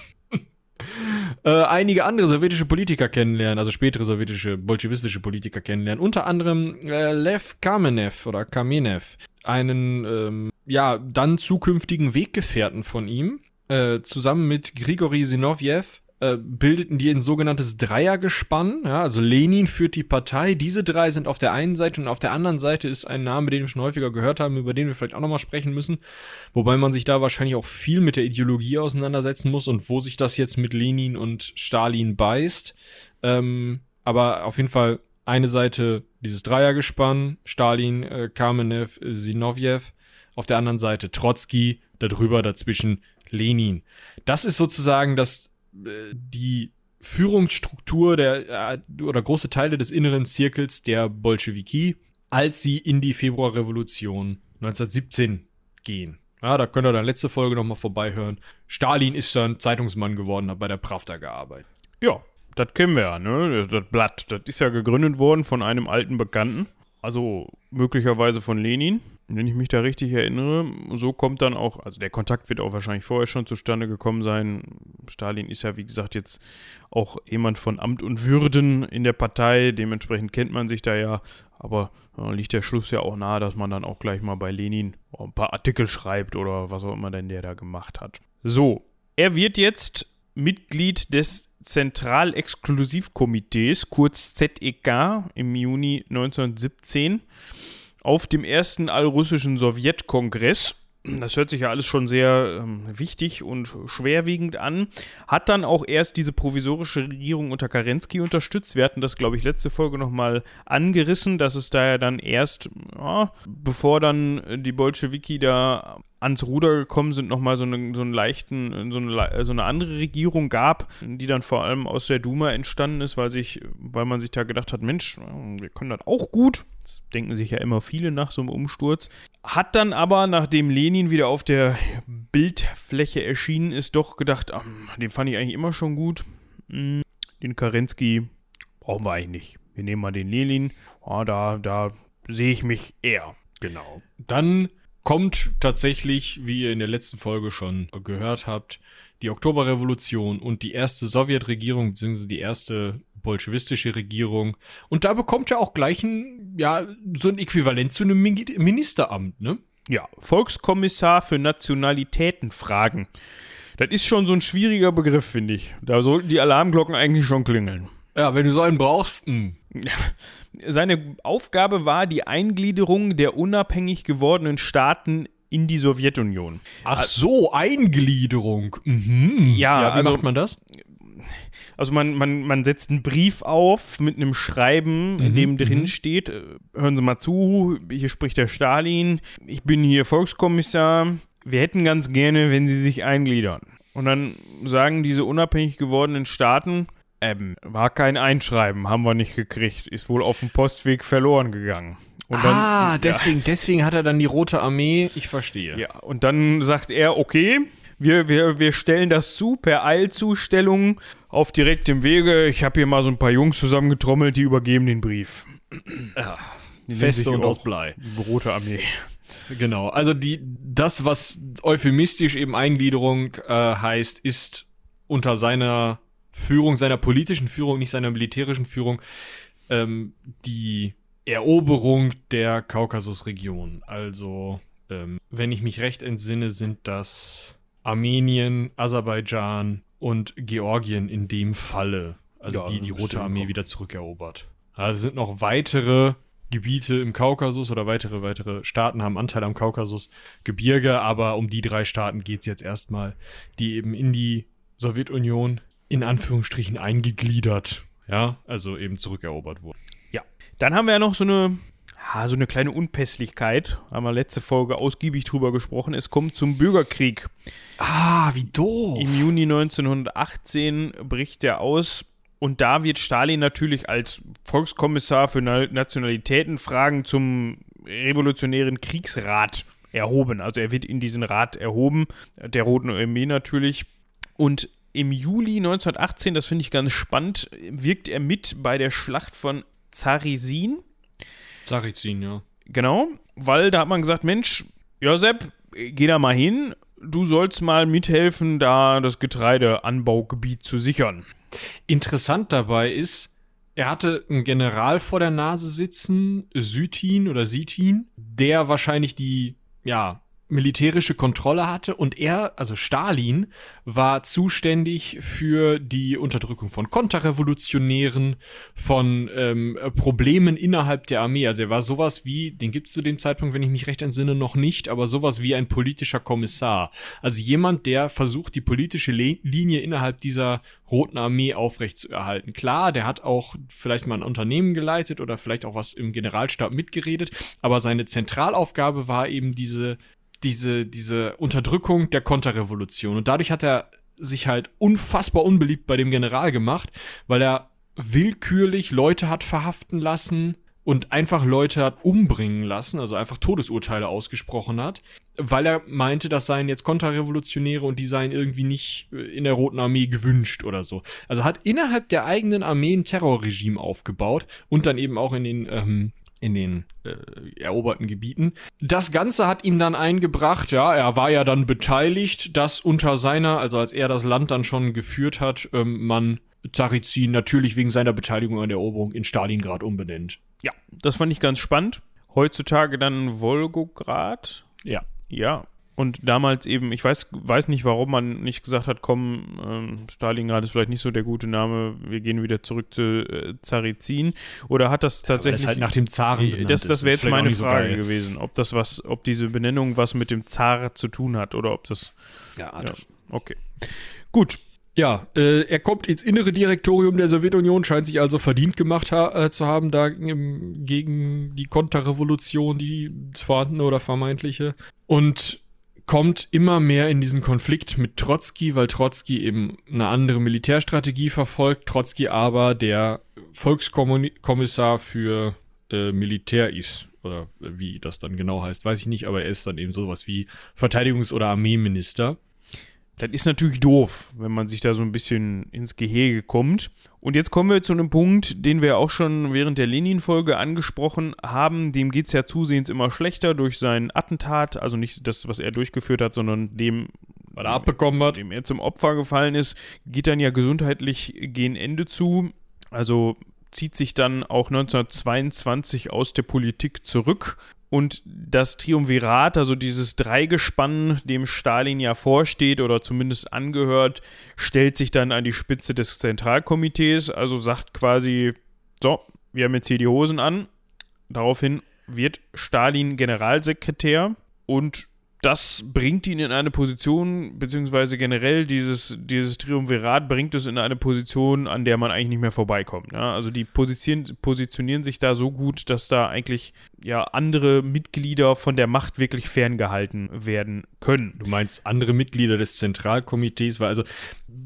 äh, einige andere sowjetische Politiker kennenlernen, also spätere sowjetische bolschewistische Politiker kennenlernen. Unter anderem äh, Lev Kamenev oder Kamenev, einen ähm, ja dann zukünftigen Weggefährten von ihm, äh, zusammen mit Grigori Zinoviev. Äh, bildeten die ein sogenanntes Dreiergespann. Ja, also Lenin führt die Partei. Diese drei sind auf der einen Seite und auf der anderen Seite ist ein Name, den wir schon häufiger gehört haben, über den wir vielleicht auch nochmal sprechen müssen. Wobei man sich da wahrscheinlich auch viel mit der Ideologie auseinandersetzen muss und wo sich das jetzt mit Lenin und Stalin beißt. Ähm, aber auf jeden Fall eine Seite dieses Dreiergespann, Stalin, äh, Kamenev, äh, Zinoviev. Auf der anderen Seite Trotzki, darüber dazwischen Lenin. Das ist sozusagen das, die Führungsstruktur der, äh, oder große Teile des inneren Zirkels der Bolschewiki, als sie in die Februarrevolution 1917 gehen. Ja, da könnt ihr dann letzte Folge nochmal vorbeihören. Stalin ist dann Zeitungsmann geworden, hat bei der Pravda gearbeitet. Ja, das kennen wir ja, ne? Das Blatt. Das ist ja gegründet worden von einem alten Bekannten. Also möglicherweise von Lenin, wenn ich mich da richtig erinnere. So kommt dann auch, also der Kontakt wird auch wahrscheinlich vorher schon zustande gekommen sein. Stalin ist ja, wie gesagt, jetzt auch jemand von Amt und Würden in der Partei. Dementsprechend kennt man sich da ja. Aber äh, liegt der Schluss ja auch nahe, dass man dann auch gleich mal bei Lenin ein paar Artikel schreibt oder was auch immer denn der da gemacht hat. So, er wird jetzt Mitglied des Zentralexklusivkomitees, kurz ZEK, im Juni 1917. auf dem ersten allrussischen Sowjetkongress das hört sich ja alles schon sehr ähm, wichtig und schwerwiegend an. Hat dann auch erst diese provisorische Regierung unter Kerensky unterstützt. Wir hatten das, glaube ich, letzte Folge nochmal angerissen, dass es da ja dann erst, ja, bevor dann die Bolschewiki da ans Ruder gekommen sind, nochmal so, eine, so einen leichten, so eine, so eine andere Regierung gab, die dann vor allem aus der Duma entstanden ist, weil sich, weil man sich da gedacht hat, Mensch, wir können das auch gut. Das denken sich ja immer viele nach so einem Umsturz. Hat dann aber, nachdem Lenin wieder auf der Bildfläche erschienen ist, doch gedacht, ah, den fand ich eigentlich immer schon gut. Hm, den Kerensky brauchen wir eigentlich nicht. Wir nehmen mal den Lenin. Ah, da, da sehe ich mich eher. Genau. Dann kommt tatsächlich, wie ihr in der letzten Folge schon gehört habt, die Oktoberrevolution und die erste Sowjetregierung, beziehungsweise die erste bolschewistische Regierung. Und da bekommt er auch gleich ein, ja, so ein Äquivalent zu einem Ministeramt, ne? Ja, Volkskommissar für Nationalitätenfragen. Das ist schon so ein schwieriger Begriff, finde ich. Da sollten die Alarmglocken eigentlich schon klingeln. Ja, wenn du so einen brauchst. Mh. Seine Aufgabe war die Eingliederung der unabhängig gewordenen Staaten in die Sowjetunion. Ach so, Eingliederung. Mhm. Ja, ja, wie also, macht man das? Also man, man, man setzt einen Brief auf mit einem Schreiben, in mhm, dem drin mhm. steht, äh, hören Sie mal zu, hier spricht der Stalin, ich bin hier Volkskommissar, wir hätten ganz gerne, wenn Sie sich eingliedern. Und dann sagen diese unabhängig gewordenen Staaten, ähm, war kein Einschreiben, haben wir nicht gekriegt, ist wohl auf dem Postweg verloren gegangen. Und dann, ah, deswegen, ja. deswegen hat er dann die Rote Armee, ich verstehe. Ja, und dann sagt er, okay, wir, wir, wir stellen das zu per Eilzustellung auf direktem Wege. Ich habe hier mal so ein paar Jungs zusammengetrommelt, die übergeben den Brief. Ja, Feste und aus Blei. Rote Armee. Genau, also die, das, was euphemistisch eben Eingliederung äh, heißt, ist unter seiner Führung, seiner politischen Führung, nicht seiner militärischen Führung, ähm, die Eroberung der Kaukasusregion. Also, ähm, wenn ich mich recht entsinne, sind das Armenien, Aserbaidschan und Georgien in dem Falle. Also ja, die die Rote Armee wieder zurückerobert. Also sind noch weitere Gebiete im Kaukasus oder weitere, weitere Staaten haben Anteil am Kaukasus, Gebirge, aber um die drei Staaten geht es jetzt erstmal, die eben in die Sowjetunion in Anführungsstrichen eingegliedert, ja, also eben zurückerobert wurden. Ja, dann haben wir ja noch so eine, so eine kleine Unpässlichkeit, haben wir letzte Folge ausgiebig drüber gesprochen. Es kommt zum Bürgerkrieg. Ah, wie doof. Im Juni 1918 bricht er aus. Und da wird Stalin natürlich als Volkskommissar für Nationalitätenfragen zum revolutionären Kriegsrat erhoben. Also er wird in diesen Rat erhoben, der Roten Armee natürlich. Und im Juli 1918, das finde ich ganz spannend, wirkt er mit bei der Schlacht von Zarizin. Zarizin, ja. Genau, weil da hat man gesagt, Mensch, Josep, geh da mal hin, du sollst mal mithelfen, da das Getreideanbaugebiet zu sichern. Interessant dabei ist, er hatte einen General vor der Nase sitzen, Sütin oder Sitin, der wahrscheinlich die, ja, militärische Kontrolle hatte und er, also Stalin, war zuständig für die Unterdrückung von Konterrevolutionären, von ähm, Problemen innerhalb der Armee. Also er war sowas wie, den gibt es zu dem Zeitpunkt, wenn ich mich recht entsinne, noch nicht, aber sowas wie ein politischer Kommissar. Also jemand, der versucht, die politische Le Linie innerhalb dieser Roten Armee aufrechtzuerhalten. Klar, der hat auch vielleicht mal ein Unternehmen geleitet oder vielleicht auch was im Generalstab mitgeredet, aber seine Zentralaufgabe war eben diese diese, diese Unterdrückung der Konterrevolution. Und dadurch hat er sich halt unfassbar unbeliebt bei dem General gemacht, weil er willkürlich Leute hat verhaften lassen und einfach Leute hat umbringen lassen, also einfach Todesurteile ausgesprochen hat, weil er meinte, das seien jetzt Konterrevolutionäre und die seien irgendwie nicht in der Roten Armee gewünscht oder so. Also hat innerhalb der eigenen Armee ein Terrorregime aufgebaut und dann eben auch in den ähm, in den äh, eroberten Gebieten. Das Ganze hat ihm dann eingebracht, ja, er war ja dann beteiligt, dass unter seiner, also als er das Land dann schon geführt hat, ähm, man Zarizin natürlich wegen seiner Beteiligung an der Eroberung in Stalingrad umbenennt. Ja, das fand ich ganz spannend. Heutzutage dann Wolgograd. Ja. Ja. Und damals eben, ich weiß, weiß nicht, warum man nicht gesagt hat, komm, ähm, Stalingrad ist vielleicht nicht so der gute Name, wir gehen wieder zurück zu äh, Zarizin. Oder hat das tatsächlich. Ja, das halt nach dem Zaren benannt Das, das wäre jetzt meine Frage so gewesen, ob das was, ob diese Benennung was mit dem Zar zu tun hat oder ob das. Ja, das. Ja, okay. Gut. Ja, äh, er kommt ins innere Direktorium der Sowjetunion, scheint sich also verdient gemacht ha äh, zu haben, da im, gegen die Konterrevolution, die vorhandene oder vermeintliche. Und kommt immer mehr in diesen Konflikt mit Trotzki, weil Trotzki eben eine andere Militärstrategie verfolgt, Trotzki aber der Volkskommissar für äh, Militär ist. Oder wie das dann genau heißt, weiß ich nicht, aber er ist dann eben sowas wie Verteidigungs- oder Armeeminister. Das ist natürlich doof, wenn man sich da so ein bisschen ins Gehege kommt. Und jetzt kommen wir zu einem Punkt, den wir auch schon während der Lenin-Folge angesprochen haben. Dem geht es ja zusehends immer schlechter durch sein Attentat. Also nicht das, was er durchgeführt hat, sondern dem, was er abbekommen hat. dem er zum Opfer gefallen ist, geht dann ja gesundheitlich gegen Ende zu. Also zieht sich dann auch 1922 aus der Politik zurück und das Triumvirat, also dieses Dreigespann, dem Stalin ja vorsteht oder zumindest angehört, stellt sich dann an die Spitze des Zentralkomitees, also sagt quasi, so, wir haben jetzt hier die Hosen an. Daraufhin wird Stalin Generalsekretär und das bringt ihn in eine Position, beziehungsweise generell dieses, dieses Triumvirat bringt es in eine Position, an der man eigentlich nicht mehr vorbeikommt. Ja? Also die positionieren, positionieren sich da so gut, dass da eigentlich ja andere Mitglieder von der Macht wirklich ferngehalten werden können. Du meinst andere Mitglieder des Zentralkomitees, weil also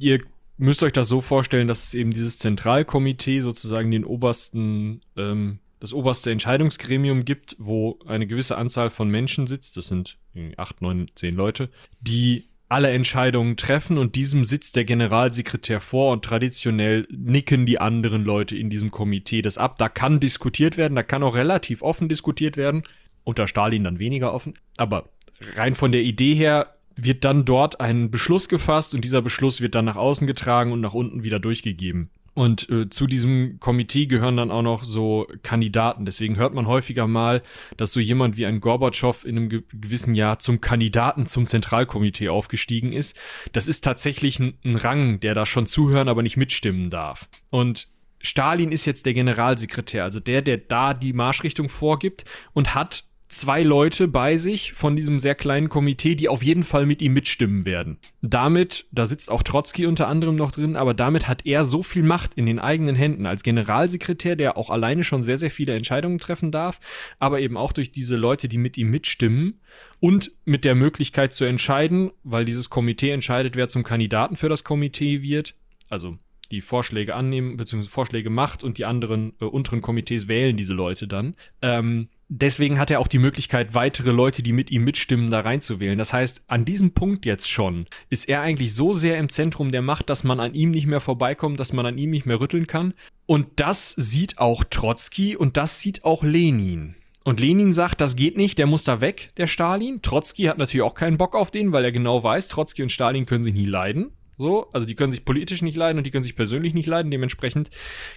ihr müsst euch das so vorstellen, dass eben dieses Zentralkomitee sozusagen den obersten ähm, das oberste Entscheidungsgremium gibt, wo eine gewisse Anzahl von Menschen sitzt, das sind acht, neun, zehn Leute, die alle Entscheidungen treffen und diesem sitzt der Generalsekretär vor und traditionell nicken die anderen Leute in diesem Komitee das ab. Da kann diskutiert werden, da kann auch relativ offen diskutiert werden, unter Stalin dann weniger offen, aber rein von der Idee her wird dann dort ein Beschluss gefasst und dieser Beschluss wird dann nach außen getragen und nach unten wieder durchgegeben. Und äh, zu diesem Komitee gehören dann auch noch so Kandidaten. Deswegen hört man häufiger mal, dass so jemand wie ein Gorbatschow in einem ge gewissen Jahr zum Kandidaten zum Zentralkomitee aufgestiegen ist. Das ist tatsächlich ein, ein Rang, der da schon zuhören, aber nicht mitstimmen darf. Und Stalin ist jetzt der Generalsekretär, also der, der da die Marschrichtung vorgibt und hat zwei Leute bei sich von diesem sehr kleinen Komitee, die auf jeden Fall mit ihm mitstimmen werden. Damit, da sitzt auch Trotzki unter anderem noch drin, aber damit hat er so viel Macht in den eigenen Händen als Generalsekretär, der auch alleine schon sehr, sehr viele Entscheidungen treffen darf, aber eben auch durch diese Leute, die mit ihm mitstimmen und mit der Möglichkeit zu entscheiden, weil dieses Komitee entscheidet, wer zum Kandidaten für das Komitee wird, also die Vorschläge annehmen, beziehungsweise Vorschläge macht und die anderen äh, unteren Komitees wählen diese Leute dann. Ähm, deswegen hat er auch die Möglichkeit, weitere Leute, die mit ihm mitstimmen, da reinzuwählen. Das heißt, an diesem Punkt jetzt schon ist er eigentlich so sehr im Zentrum der Macht, dass man an ihm nicht mehr vorbeikommt, dass man an ihm nicht mehr rütteln kann. Und das sieht auch Trotzki und das sieht auch Lenin. Und Lenin sagt, das geht nicht, der muss da weg, der Stalin. Trotzki hat natürlich auch keinen Bock auf den, weil er genau weiß, Trotzki und Stalin können sich nie leiden. So, also die können sich politisch nicht leiden und die können sich persönlich nicht leiden. Dementsprechend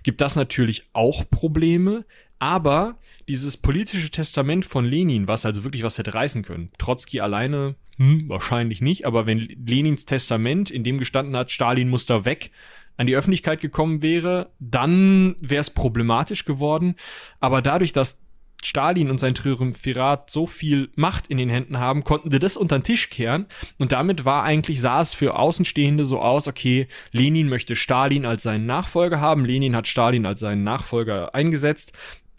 gibt das natürlich auch Probleme. Aber dieses politische Testament von Lenin, was also wirklich was hätte reißen können, Trotzki alleine hm, wahrscheinlich nicht, aber wenn Lenins Testament, in dem gestanden hat, Stalin muss da weg, an die Öffentlichkeit gekommen wäre, dann wäre es problematisch geworden. Aber dadurch, dass Stalin und sein Triumvirat so viel Macht in den Händen haben, konnten sie das unter den Tisch kehren. Und damit war eigentlich, sah es für Außenstehende so aus, okay, Lenin möchte Stalin als seinen Nachfolger haben. Lenin hat Stalin als seinen Nachfolger eingesetzt.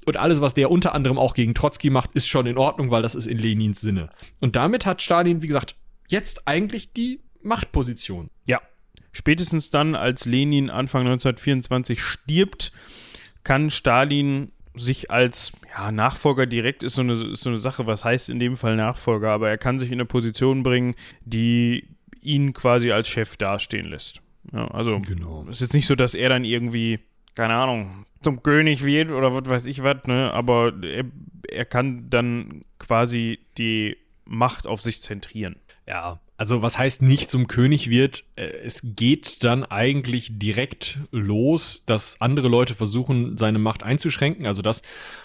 Und alles, was der unter anderem auch gegen Trotzki macht, ist schon in Ordnung, weil das ist in Lenins Sinne. Und damit hat Stalin, wie gesagt, jetzt eigentlich die Machtposition. Ja. Spätestens dann, als Lenin Anfang 1924 stirbt, kann Stalin sich als ja, Nachfolger direkt ist so, eine, ist so eine Sache, was heißt in dem Fall Nachfolger, aber er kann sich in eine Position bringen, die ihn quasi als Chef dastehen lässt. Ja, also genau. ist jetzt nicht so, dass er dann irgendwie, keine Ahnung, zum König wird oder was weiß ich was, ne? aber er, er kann dann quasi die Macht auf sich zentrieren. Ja, also was heißt nicht zum König wird? Äh, es geht dann eigentlich direkt los, dass andere Leute versuchen, seine Macht einzuschränken. Also dass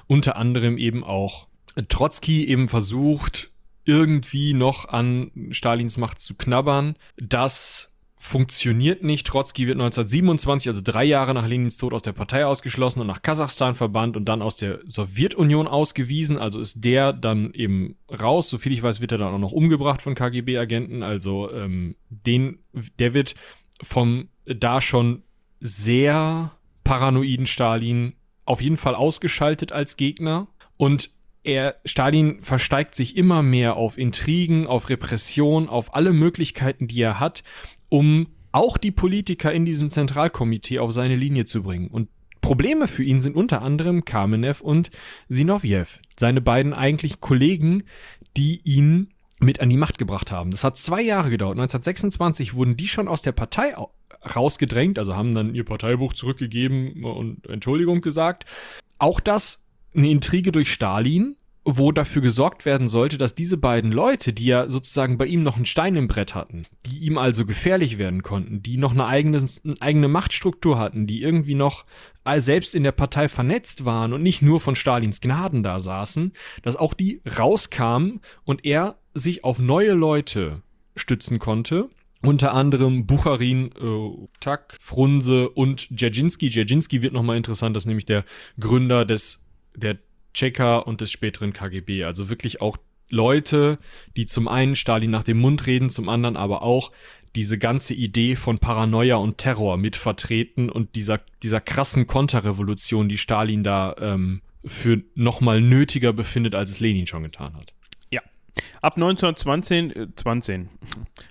unter anderem eben auch Trotzki eben versucht, irgendwie noch an Stalins Macht zu knabbern. Das funktioniert nicht. Trotzki wird 1927, also drei Jahre nach Lenins Tod, aus der Partei ausgeschlossen und nach Kasachstan verbannt und dann aus der Sowjetunion ausgewiesen. Also ist der dann eben raus. Soviel ich weiß, wird er dann auch noch umgebracht von KGB-Agenten. Also ähm, den, der wird vom da schon sehr paranoiden Stalin auf jeden Fall ausgeschaltet als Gegner. Und er, Stalin versteigt sich immer mehr auf Intrigen, auf Repression, auf alle Möglichkeiten, die er hat, um auch die Politiker in diesem Zentralkomitee auf seine Linie zu bringen. Und Probleme für ihn sind unter anderem Kamenev und Zinoviev, seine beiden eigentlich Kollegen, die ihn mit an die Macht gebracht haben. Das hat zwei Jahre gedauert. 1926 wurden die schon aus der Partei rausgedrängt, also haben dann ihr Parteibuch zurückgegeben und Entschuldigung gesagt. Auch das eine Intrige durch Stalin, wo dafür gesorgt werden sollte, dass diese beiden Leute, die ja sozusagen bei ihm noch einen Stein im Brett hatten, die ihm also gefährlich werden konnten, die noch eine eigene, eine eigene Machtstruktur hatten, die irgendwie noch selbst in der Partei vernetzt waren und nicht nur von Stalins Gnaden da saßen, dass auch die rauskamen und er sich auf neue Leute stützen konnte. Unter anderem Bucharin, äh, Tak, Frunse und Dzerzhinsky. Dzerzhinsky wird nochmal interessant, das ist nämlich der Gründer des, der Tschecher und des späteren KGB. Also wirklich auch Leute, die zum einen Stalin nach dem Mund reden, zum anderen aber auch diese ganze Idee von Paranoia und Terror mit vertreten und dieser, dieser krassen Konterrevolution, die Stalin da ähm, für nochmal nötiger befindet, als es Lenin schon getan hat. Ja. Ab 1920, äh, 20,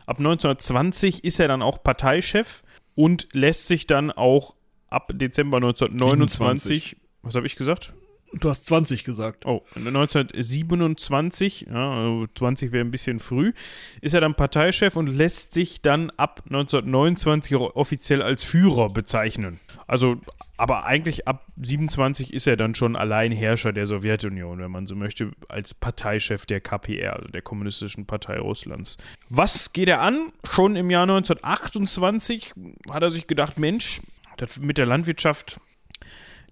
ab 1920 ist er dann auch Parteichef und lässt sich dann auch ab Dezember 1929, 27. was habe ich gesagt? Du hast 20 gesagt. Oh, 1927, ja, 20 also wäre ein bisschen früh, ist er dann Parteichef und lässt sich dann ab 1929 offiziell als Führer bezeichnen. Also, aber eigentlich ab 27 ist er dann schon Alleinherrscher der Sowjetunion, wenn man so möchte, als Parteichef der KPR, also der Kommunistischen Partei Russlands. Was geht er an? Schon im Jahr 1928 hat er sich gedacht, Mensch, das mit der Landwirtschaft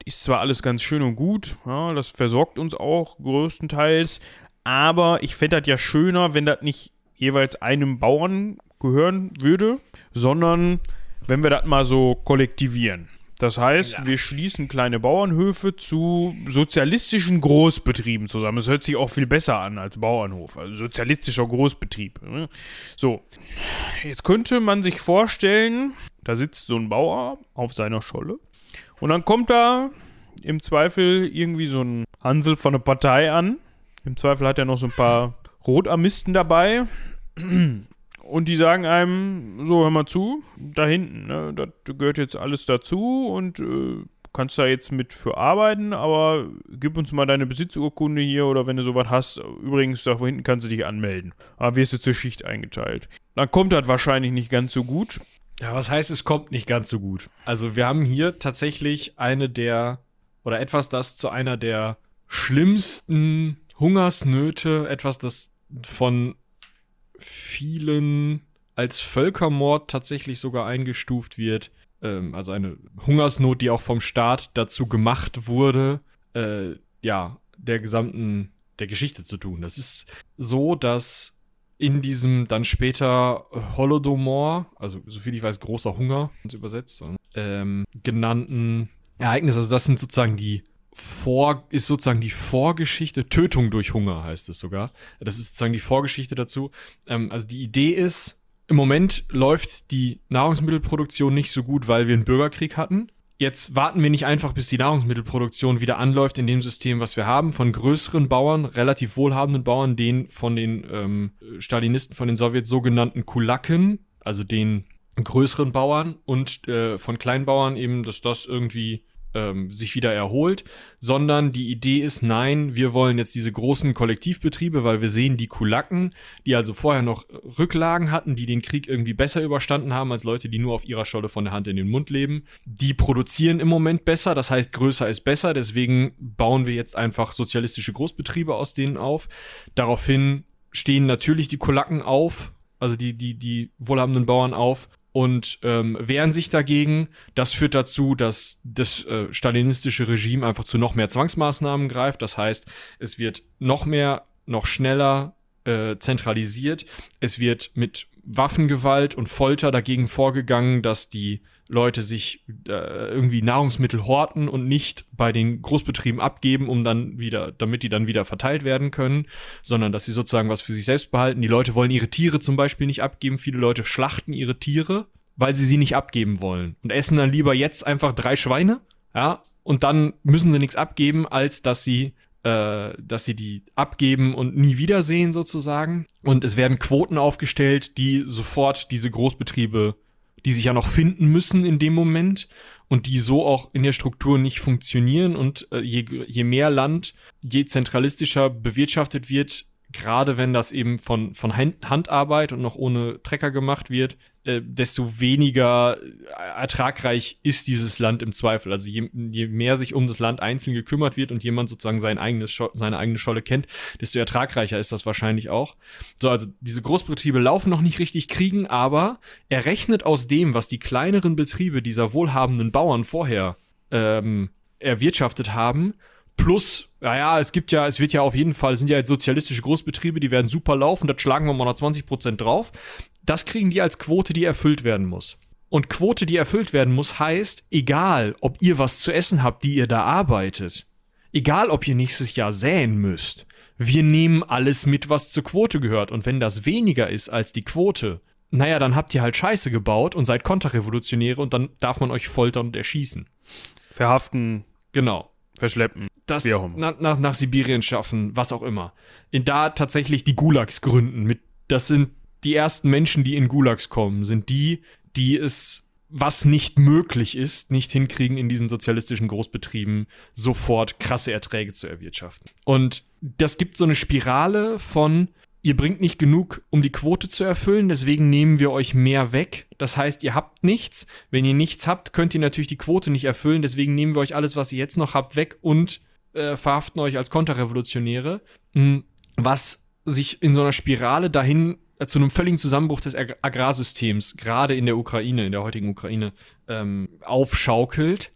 ist zwar alles ganz schön und gut, ja, das versorgt uns auch größtenteils, aber ich fände das ja schöner, wenn das nicht jeweils einem Bauern gehören würde, sondern wenn wir das mal so kollektivieren. Das heißt, ja. wir schließen kleine Bauernhöfe zu sozialistischen Großbetrieben zusammen. Das hört sich auch viel besser an als Bauernhof, also sozialistischer Großbetrieb. Ne? So, jetzt könnte man sich vorstellen, da sitzt so ein Bauer auf seiner Scholle und dann kommt da im Zweifel irgendwie so ein Hansel von der Partei an. Im Zweifel hat er noch so ein paar Rotarmisten dabei. Und die sagen einem, so hör mal zu, da hinten, ne, das gehört jetzt alles dazu und äh, kannst da jetzt mit für arbeiten, aber gib uns mal deine Besitzurkunde hier oder wenn du sowas hast, übrigens, da hinten kannst du dich anmelden. Aber wirst du zur Schicht eingeteilt. Dann kommt das wahrscheinlich nicht ganz so gut. Ja, was heißt, es kommt nicht ganz so gut? Also wir haben hier tatsächlich eine der, oder etwas, das zu einer der schlimmsten Hungersnöte, etwas, das von vielen als Völkermord tatsächlich sogar eingestuft wird. Ähm, also eine Hungersnot, die auch vom Staat dazu gemacht wurde, äh, ja, der gesamten, der Geschichte zu tun. Das ist so, dass in diesem dann später Holodomor, also soviel ich weiß, großer Hunger, übersetzt, ähm, genannten Ereignis. Also das sind sozusagen die vor, ist sozusagen die Vorgeschichte, Tötung durch Hunger heißt es sogar. Das ist sozusagen die Vorgeschichte dazu. Ähm, also die Idee ist, im Moment läuft die Nahrungsmittelproduktion nicht so gut, weil wir einen Bürgerkrieg hatten jetzt warten wir nicht einfach, bis die Nahrungsmittelproduktion wieder anläuft in dem System, was wir haben, von größeren Bauern, relativ wohlhabenden Bauern, den von den ähm, Stalinisten, von den Sowjets sogenannten Kulaken, also den größeren Bauern und äh, von Kleinbauern eben, dass das irgendwie ähm, sich wieder erholt, sondern die Idee ist, nein, wir wollen jetzt diese großen Kollektivbetriebe, weil wir sehen, die Kulaken, die also vorher noch Rücklagen hatten, die den Krieg irgendwie besser überstanden haben als Leute, die nur auf ihrer Scholle von der Hand in den Mund leben, die produzieren im Moment besser, das heißt, größer ist besser, deswegen bauen wir jetzt einfach sozialistische Großbetriebe aus denen auf. Daraufhin stehen natürlich die Kulaken auf, also die, die, die wohlhabenden Bauern auf und ähm, wehren sich dagegen. Das führt dazu, dass das äh, stalinistische Regime einfach zu noch mehr Zwangsmaßnahmen greift. Das heißt, es wird noch mehr, noch schneller äh, zentralisiert. Es wird mit Waffengewalt und Folter dagegen vorgegangen, dass die Leute sich äh, irgendwie Nahrungsmittel horten und nicht bei den Großbetrieben abgeben, um dann wieder, damit die dann wieder verteilt werden können, sondern dass sie sozusagen was für sich selbst behalten. Die Leute wollen ihre Tiere zum Beispiel nicht abgeben. Viele Leute schlachten ihre Tiere, weil sie sie nicht abgeben wollen und essen dann lieber jetzt einfach drei Schweine, ja, und dann müssen sie nichts abgeben, als dass sie äh, dass sie die abgeben und nie wiedersehen sozusagen. Und es werden Quoten aufgestellt, die sofort diese Großbetriebe die sich ja noch finden müssen in dem Moment und die so auch in der Struktur nicht funktionieren. Und äh, je, je mehr Land, je zentralistischer bewirtschaftet wird, gerade wenn das eben von, von Handarbeit und noch ohne Trecker gemacht wird, äh, desto weniger ertragreich ist dieses Land im Zweifel. Also je, je, mehr sich um das Land einzeln gekümmert wird und jemand sozusagen sein eigenes seine eigene Scholle kennt, desto ertragreicher ist das wahrscheinlich auch. So, also diese Großbetriebe laufen noch nicht richtig kriegen, aber er rechnet aus dem, was die kleineren Betriebe dieser wohlhabenden Bauern vorher ähm, erwirtschaftet haben, plus naja, es gibt ja, es wird ja auf jeden Fall, es sind ja jetzt sozialistische Großbetriebe, die werden super laufen, da schlagen wir mal noch 20 Prozent drauf. Das kriegen die als Quote, die erfüllt werden muss. Und Quote, die erfüllt werden muss, heißt, egal, ob ihr was zu essen habt, die ihr da arbeitet, egal, ob ihr nächstes Jahr säen müsst, wir nehmen alles mit, was zur Quote gehört. Und wenn das weniger ist als die Quote, naja, dann habt ihr halt Scheiße gebaut und seid Konterrevolutionäre und dann darf man euch foltern und erschießen. Verhaften. Genau. Verschleppen das na, nach, nach Sibirien schaffen, was auch immer. In da tatsächlich die Gulags gründen. Mit, das sind die ersten Menschen, die in Gulags kommen, sind die, die es, was nicht möglich ist, nicht hinkriegen, in diesen sozialistischen Großbetrieben sofort krasse Erträge zu erwirtschaften. Und das gibt so eine Spirale von, ihr bringt nicht genug, um die Quote zu erfüllen, deswegen nehmen wir euch mehr weg. Das heißt, ihr habt nichts. Wenn ihr nichts habt, könnt ihr natürlich die Quote nicht erfüllen, deswegen nehmen wir euch alles, was ihr jetzt noch habt, weg und äh, verhaften euch als Konterrevolutionäre, hm, was sich in so einer Spirale dahin äh, zu einem völligen Zusammenbruch des Ag Agrarsystems, gerade in der Ukraine, in der heutigen Ukraine, ähm, aufschaukelt.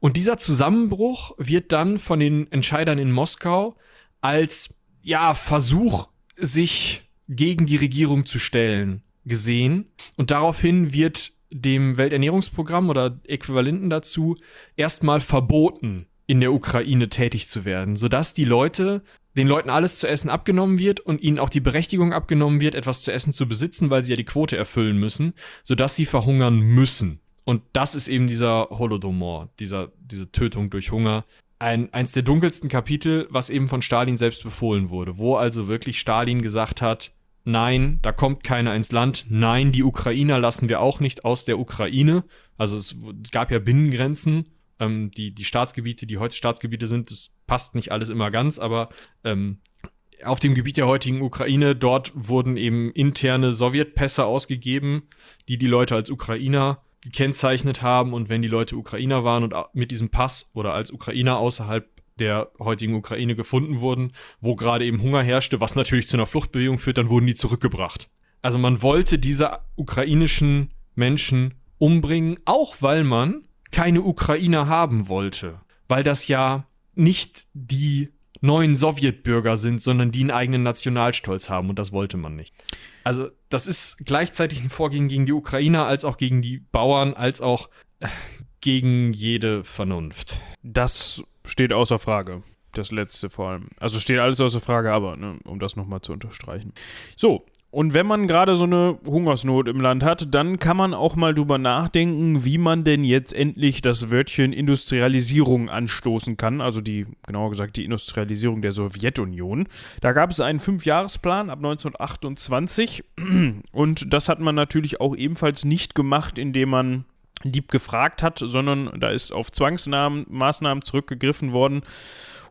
Und dieser Zusammenbruch wird dann von den Entscheidern in Moskau als ja Versuch, sich gegen die Regierung zu stellen, gesehen. Und daraufhin wird dem Welternährungsprogramm oder Äquivalenten dazu erstmal verboten, in der Ukraine tätig zu werden, sodass die Leute, den Leuten alles zu essen abgenommen wird und ihnen auch die Berechtigung abgenommen wird, etwas zu essen zu besitzen, weil sie ja die Quote erfüllen müssen, sodass sie verhungern müssen. Und das ist eben dieser Holodomor, dieser, diese Tötung durch Hunger. Ein, eins der dunkelsten Kapitel, was eben von Stalin selbst befohlen wurde, wo also wirklich Stalin gesagt hat, nein, da kommt keiner ins Land, nein, die Ukrainer lassen wir auch nicht aus der Ukraine. Also es, es gab ja Binnengrenzen ähm, die, die Staatsgebiete, die heute Staatsgebiete sind, das passt nicht alles immer ganz, aber ähm, auf dem Gebiet der heutigen Ukraine, dort wurden eben interne Sowjetpässe ausgegeben, die die Leute als Ukrainer gekennzeichnet haben. Und wenn die Leute Ukrainer waren und mit diesem Pass oder als Ukrainer außerhalb der heutigen Ukraine gefunden wurden, wo gerade eben Hunger herrschte, was natürlich zu einer Fluchtbewegung führt, dann wurden die zurückgebracht. Also man wollte diese ukrainischen Menschen umbringen, auch weil man keine Ukrainer haben wollte, weil das ja nicht die neuen Sowjetbürger sind, sondern die einen eigenen Nationalstolz haben und das wollte man nicht. Also das ist gleichzeitig ein Vorgehen gegen die Ukrainer, als auch gegen die Bauern, als auch äh, gegen jede Vernunft. Das steht außer Frage. Das letzte vor allem. Also steht alles außer Frage, aber ne, um das nochmal zu unterstreichen. So, und wenn man gerade so eine Hungersnot im Land hat, dann kann man auch mal drüber nachdenken, wie man denn jetzt endlich das Wörtchen Industrialisierung anstoßen kann, also die, genauer gesagt, die Industrialisierung der Sowjetunion. Da gab es einen Fünfjahresplan ab 1928 und das hat man natürlich auch ebenfalls nicht gemacht, indem man lieb gefragt hat, sondern da ist auf Zwangsmaßnahmen zurückgegriffen worden.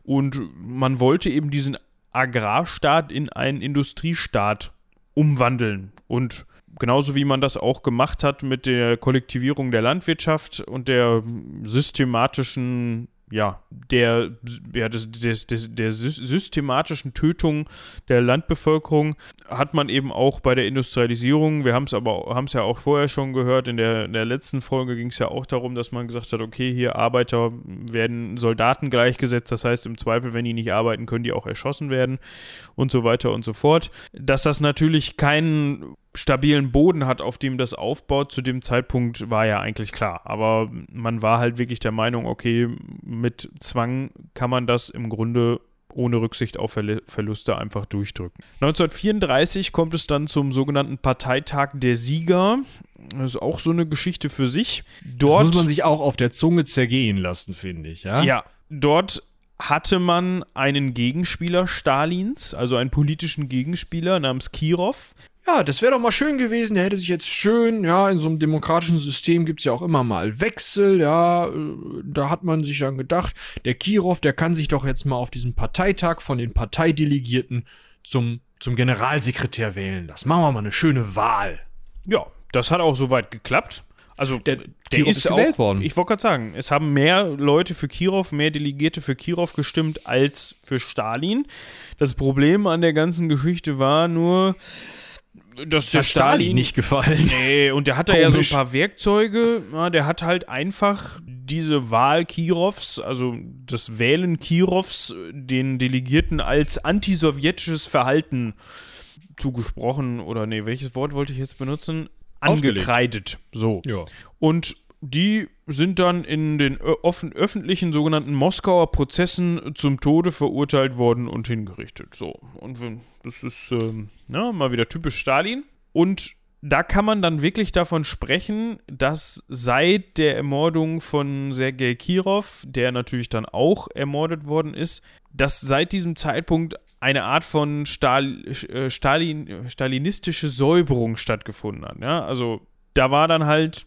Und man wollte eben diesen Agrarstaat in einen Industriestaat umwandeln. Und genauso wie man das auch gemacht hat mit der Kollektivierung der Landwirtschaft und der systematischen ja, der, ja, des, des, des, der systematischen Tötung der Landbevölkerung hat man eben auch bei der Industrialisierung, wir haben es aber haben es ja auch vorher schon gehört, in der, in der letzten Folge ging es ja auch darum, dass man gesagt hat, okay, hier Arbeiter werden Soldaten gleichgesetzt, das heißt im Zweifel, wenn die nicht arbeiten, können die auch erschossen werden und so weiter und so fort. Dass das natürlich keinen stabilen Boden hat, auf dem das aufbaut, zu dem Zeitpunkt war ja eigentlich klar. Aber man war halt wirklich der Meinung, okay, mit Zwang kann man das im Grunde ohne Rücksicht auf Verluste einfach durchdrücken. 1934 kommt es dann zum sogenannten Parteitag der Sieger. Das ist auch so eine Geschichte für sich. Dort das muss man sich auch auf der Zunge zergehen lassen, finde ich. Ja, ja dort hatte man einen Gegenspieler Stalins, also einen politischen Gegenspieler namens Kirov, ja, das wäre doch mal schön gewesen, der hätte sich jetzt schön, ja, in so einem demokratischen System gibt es ja auch immer mal Wechsel, ja, äh, da hat man sich dann gedacht, der Kirov, der kann sich doch jetzt mal auf diesen Parteitag von den Parteidelegierten zum, zum Generalsekretär wählen lassen. Machen wir mal eine schöne Wahl. Ja, das hat auch soweit geklappt. Also der, der ist, ist gewählt auch, worden. Ich wollte gerade sagen, es haben mehr Leute für Kirov, mehr Delegierte für Kirov gestimmt als für Stalin. Das Problem an der ganzen Geschichte war nur, dass der Stalin, Stalin, nicht gefallen. Nee, und der hat da ja so ein paar Werkzeuge. Ja, der hat halt einfach diese Wahl Kirovs, also das Wählen Kirovs, den Delegierten als antisowjetisches Verhalten zugesprochen. Oder nee, welches Wort wollte ich jetzt benutzen? Angekreidet. So. Ja. Und die sind dann in den offen, öffentlichen sogenannten Moskauer Prozessen zum Tode verurteilt worden und hingerichtet. So. Und das ist ähm, ja, mal wieder typisch Stalin. Und da kann man dann wirklich davon sprechen, dass seit der Ermordung von Sergei Kirov, der natürlich dann auch ermordet worden ist, dass seit diesem Zeitpunkt eine Art von Stal äh, Stalin stalinistische Säuberung stattgefunden hat. Ja? Also da war dann halt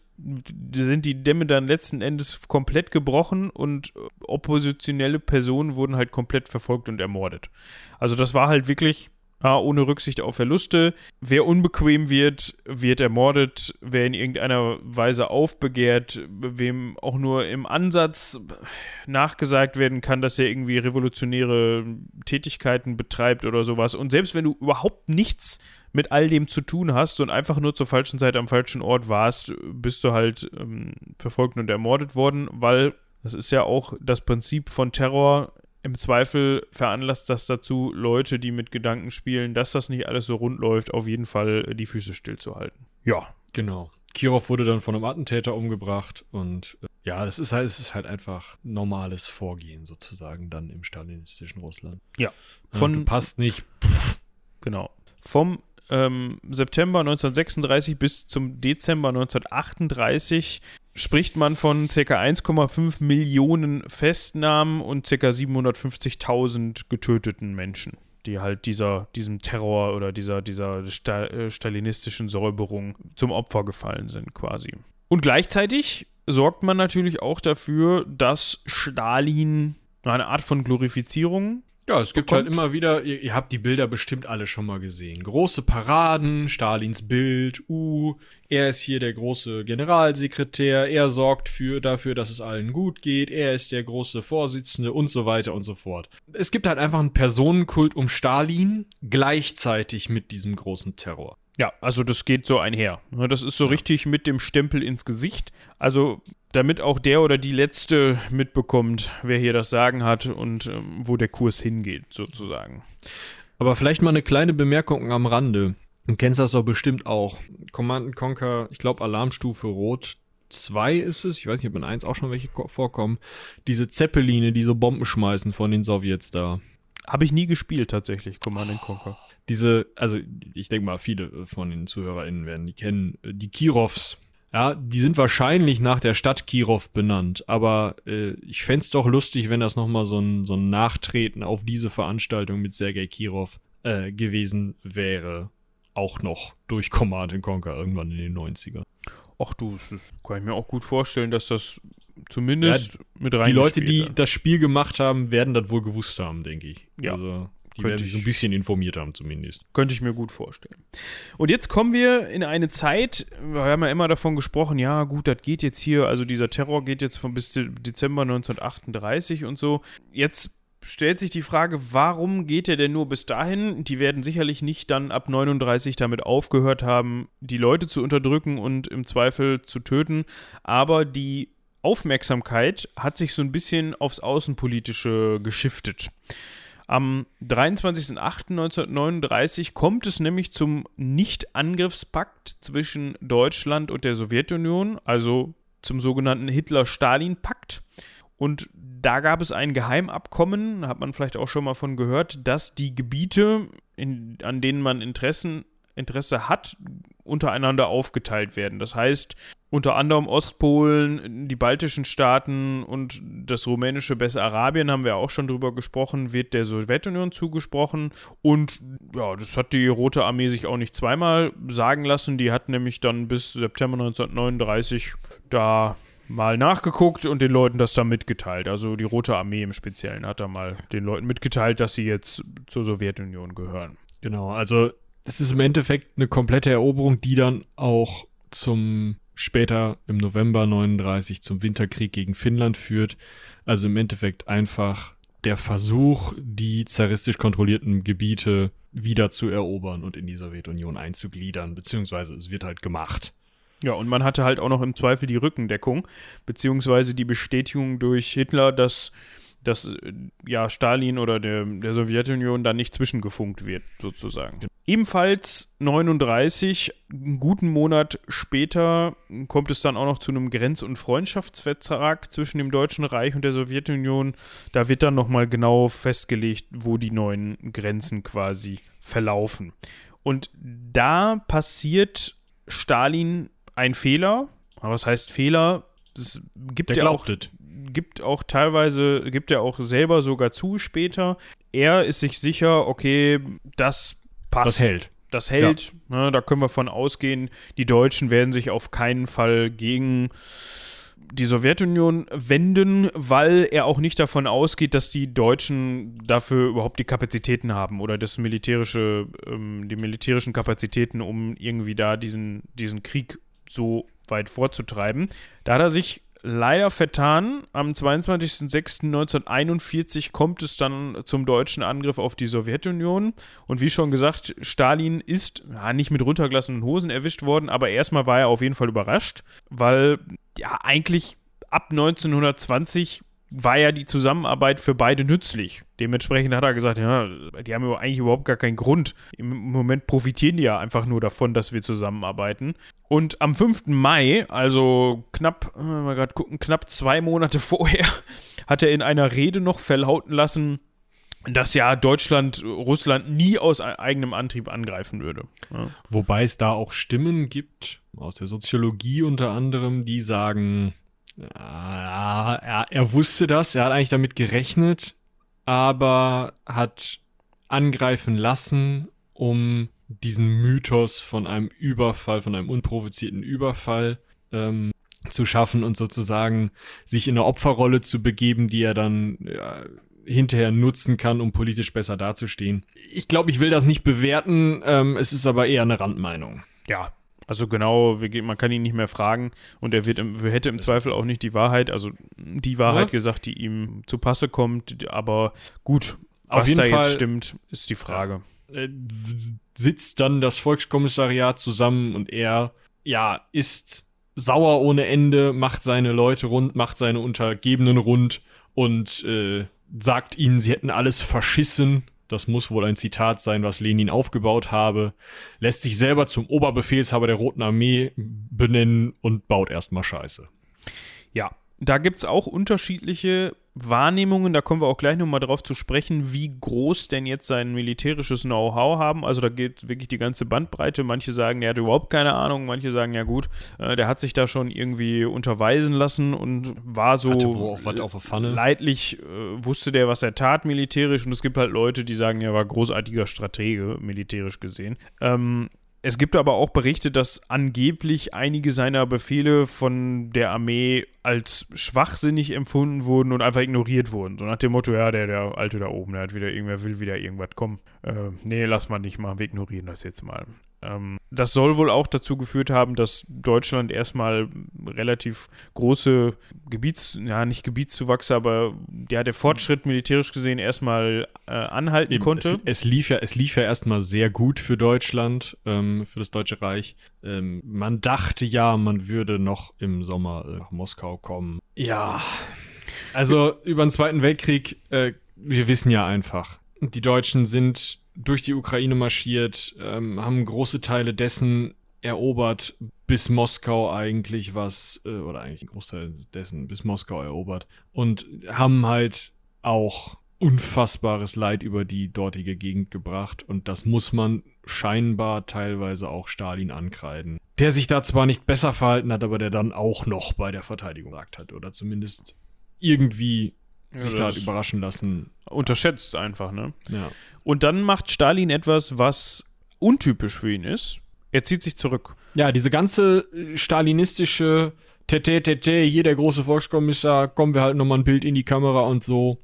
sind die Dämme dann letzten Endes komplett gebrochen und oppositionelle Personen wurden halt komplett verfolgt und ermordet. Also das war halt wirklich ja, ohne Rücksicht auf Verluste. Wer unbequem wird, wird ermordet. Wer in irgendeiner Weise aufbegehrt, wem auch nur im Ansatz nachgesagt werden kann, dass er irgendwie revolutionäre Tätigkeiten betreibt oder sowas. Und selbst wenn du überhaupt nichts mit all dem zu tun hast und einfach nur zur falschen Zeit am falschen Ort warst, bist du halt ähm, verfolgt und ermordet worden, weil das ist ja auch das Prinzip von Terror im Zweifel veranlasst das dazu, Leute, die mit Gedanken spielen, dass das nicht alles so rund läuft, auf jeden Fall die Füße stillzuhalten. Ja. Genau. Kirov wurde dann von einem Attentäter umgebracht und äh, ja, das ist halt, es ist halt einfach normales Vorgehen sozusagen dann im stalinistischen Russland. Ja. Von, ja, passt nicht. Pff. Genau. Vom ähm, September 1936 bis zum Dezember 1938 spricht man von ca. 1,5 Millionen Festnahmen und ca. 750.000 getöteten Menschen, die halt dieser, diesem Terror oder dieser, dieser Sta äh, stalinistischen Säuberung zum Opfer gefallen sind quasi. Und gleichzeitig sorgt man natürlich auch dafür, dass Stalin eine Art von Glorifizierung ja, es gibt halt immer wieder, ihr, ihr, habt die Bilder bestimmt alle schon mal gesehen. Große Paraden, Stalins Bild, uh, er ist hier der große Generalsekretär, er sorgt für, dafür, dass es allen gut geht, er ist der große Vorsitzende und so weiter und so fort. Es gibt halt einfach einen Personenkult um Stalin gleichzeitig mit diesem großen Terror. Ja, also das geht so einher. Ne, das ist so ja. richtig mit dem Stempel ins Gesicht. Also damit auch der oder die Letzte mitbekommt, wer hier das Sagen hat und ähm, wo der Kurs hingeht, sozusagen. Aber vielleicht mal eine kleine Bemerkung am Rande. Du kennst das doch bestimmt auch. Command Conquer, ich glaube Alarmstufe Rot 2 ist es. Ich weiß nicht, ob in 1 auch schon welche vorkommen. Diese Zeppeline, die so Bomben schmeißen von den Sowjets da. Habe ich nie gespielt tatsächlich, Command Conquer diese, also ich denke mal, viele von den ZuhörerInnen werden die kennen, die Kirovs. Ja, die sind wahrscheinlich nach der Stadt Kirov benannt, aber äh, ich fände es doch lustig, wenn das nochmal so ein, so ein Nachtreten auf diese Veranstaltung mit Sergei Kirov äh, gewesen wäre. Auch noch durch Command Conquer irgendwann in den 90ern. Ach du, das kann ich mir auch gut vorstellen, dass das zumindest ja, mit rein Die Leute, die das Spiel gemacht haben, werden das wohl gewusst haben, denke ich. Ja. Also, Die werden sich so ein bisschen informiert haben zumindest. Könnte ich mir gut vorstellen. Und jetzt kommen wir in eine Zeit, wir haben ja immer davon gesprochen, ja gut, das geht jetzt hier, also dieser Terror geht jetzt von bis Dezember 1938 und so. Jetzt stellt sich die Frage, warum geht er denn nur bis dahin? Die werden sicherlich nicht dann ab 39 damit aufgehört haben, die Leute zu unterdrücken und im Zweifel zu töten, aber die Aufmerksamkeit hat sich so ein bisschen aufs Außenpolitische geschiftet. Am 23.08.1939 kommt es nämlich zum Nicht-Angriffspakt zwischen Deutschland und der Sowjetunion, also zum sogenannten Hitler-Stalin-Pakt. Und da gab es ein Geheimabkommen, hat man vielleicht auch schon mal von gehört, dass die Gebiete, in, an denen man Interessen, Interesse hat, untereinander aufgeteilt werden. Das heißt, unter anderem Ostpolen, die baltischen Staaten und das rumänische Bessarabien, haben wir auch schon drüber gesprochen, wird der Sowjetunion zugesprochen. Und ja, das hat die Rote Armee sich auch nicht zweimal sagen lassen. Die hat nämlich dann bis September 1939 da mal nachgeguckt und den Leuten das dann mitgeteilt. Also die Rote Armee im Speziellen hat da mal den Leuten mitgeteilt, dass sie jetzt zur Sowjetunion gehören. Genau, also es ist im Endeffekt eine komplette Eroberung, die dann auch zum später im November 39 zum Winterkrieg gegen Finnland führt. Also im Endeffekt einfach der Versuch, die zaristisch kontrollierten Gebiete wieder zu erobern und in die Sowjetunion einzugliedern, beziehungsweise es wird halt gemacht. Ja, und man hatte halt auch noch im Zweifel die Rückendeckung, beziehungsweise die Bestätigung durch Hitler, dass, dass ja, Stalin oder der, der Sowjetunion da nicht zwischengefunkt wird, sozusagen. Ebenfalls 39, einen guten Monat später, kommt es dann auch noch zu einem Grenz- und Freundschaftsvertrag zwischen dem Deutschen Reich und der Sowjetunion. Da wird dann nochmal genau festgelegt, wo die neuen Grenzen quasi verlaufen. Und da passiert Stalin ein Fehler. Aber was heißt Fehler? Es gibt Der ja auch, glaubt gibt auch teilweise, gibt er auch selber sogar zu später. Er ist sich sicher, okay, das passt. Das hält. Das hält. Ne, da können wir von ausgehen, die Deutschen werden sich auf keinen Fall gegen die Sowjetunion wenden, weil er auch nicht davon ausgeht, dass die Deutschen dafür überhaupt die Kapazitäten haben oder das militärische, ähm, die militärischen Kapazitäten, um irgendwie da diesen, diesen Krieg so weit vorzutreiben. Da hat er sich leider vertan. Am 22.06.1941 kommt es dann zum deutschen Angriff auf die Sowjetunion. Und wie schon gesagt, Stalin ist ja, nicht mit runtergelassenen Hosen erwischt worden, aber erstmal war er auf jeden Fall überrascht, weil ja eigentlich ab 1920 war ja die Zusammenarbeit für beide nützlich. Dementsprechend hat er gesagt, ja, die haben eigentlich überhaupt gar keinen Grund. Im Moment profitieren die ja einfach nur davon, dass wir zusammenarbeiten. Und am 5. Mai, also knapp, äh, mal gerade gucken, knapp zwei Monate vorher, hat er in einer Rede noch verlauten lassen, dass ja Deutschland Russland nie aus eigenem Antrieb angreifen würde. Ja. Wobei es da auch Stimmen gibt, aus der Soziologie unter anderem, die sagen, ja, er, er wusste das, er hat eigentlich damit gerechnet, aber hat angreifen lassen, um diesen Mythos von einem Überfall, von einem unprovozierten Überfall ähm, zu schaffen und sozusagen sich in eine Opferrolle zu begeben, die er dann ja, hinterher nutzen kann, um politisch besser dazustehen. Ich glaube, ich will das nicht bewerten, ähm, es ist aber eher eine Randmeinung. Ja, also genau, man kann ihn nicht mehr fragen und er wird hätte im Zweifel auch nicht die Wahrheit, also die Wahrheit ja. gesagt, die ihm zu Passe kommt, aber gut, Auf was da Fall, jetzt stimmt, ist die Frage. Äh, sitzt dann das Volkskommissariat zusammen und er, ja, ist sauer ohne Ende, macht seine Leute rund, macht seine Untergebenen rund und äh, sagt ihnen, sie hätten alles verschissen das muss wohl ein Zitat sein, was Lenin aufgebaut habe, lässt sich selber zum Oberbefehlshaber der Roten Armee benennen und baut erstmal Scheiße. Ja, da gibt es auch unterschiedliche Wahrnehmungen, da kommen wir auch gleich nochmal drauf zu sprechen, wie groß denn jetzt sein militärisches Know-how haben. Also da geht wirklich die ganze Bandbreite. Manche sagen, der hat überhaupt keine Ahnung, manche sagen, ja gut, äh, der hat sich da schon irgendwie unterweisen lassen und war so leidlich, äh, wusste der, was er tat militärisch. Und es gibt halt Leute, die sagen, er war großartiger Stratege, militärisch gesehen. Ähm, es gibt aber auch Berichte, dass angeblich einige seiner Befehle von der Armee als schwachsinnig empfunden wurden und einfach ignoriert wurden. So nach dem Motto, ja, der, der Alte da oben, der hat wieder irgendwer will wieder irgendwas kommen. Äh, nee, lass mal nicht mal, wir ignorieren das jetzt mal. Ähm, das soll wohl auch dazu geführt haben, dass Deutschland erstmal relativ große Gebiets, ja nicht Gebietszuwachs, aber ja, der Fortschritt militärisch gesehen erstmal äh, anhalten Eben, konnte. Es, es, lief ja, es lief ja erstmal sehr gut für Deutschland, ähm, für das Deutsche Reich. Ähm, man dachte ja, man würde noch im Sommer äh, nach Moskau kommen. Ja. Also über den Zweiten Weltkrieg, äh, wir wissen ja einfach, die Deutschen sind durch die Ukraine marschiert, ähm, haben große Teile dessen erobert, bis Moskau eigentlich was, äh, oder eigentlich ein Großteil dessen bis Moskau erobert und haben halt auch unfassbares Leid über die dortige Gegend gebracht und das muss man scheinbar teilweise auch Stalin ankreiden. Der sich da zwar nicht besser verhalten hat, aber der dann auch noch bei der Verteidigung gesagt hat oder zumindest irgendwie ja, sich da hat überraschen lassen. Unterschätzt einfach, ne? Ja. Und dann macht Stalin etwas, was untypisch für ihn ist. Er zieht sich zurück. Ja, diese ganze äh, stalinistische Tete, Tete, hier der große Volkskommissar, kommen wir halt nochmal ein Bild in die Kamera und so.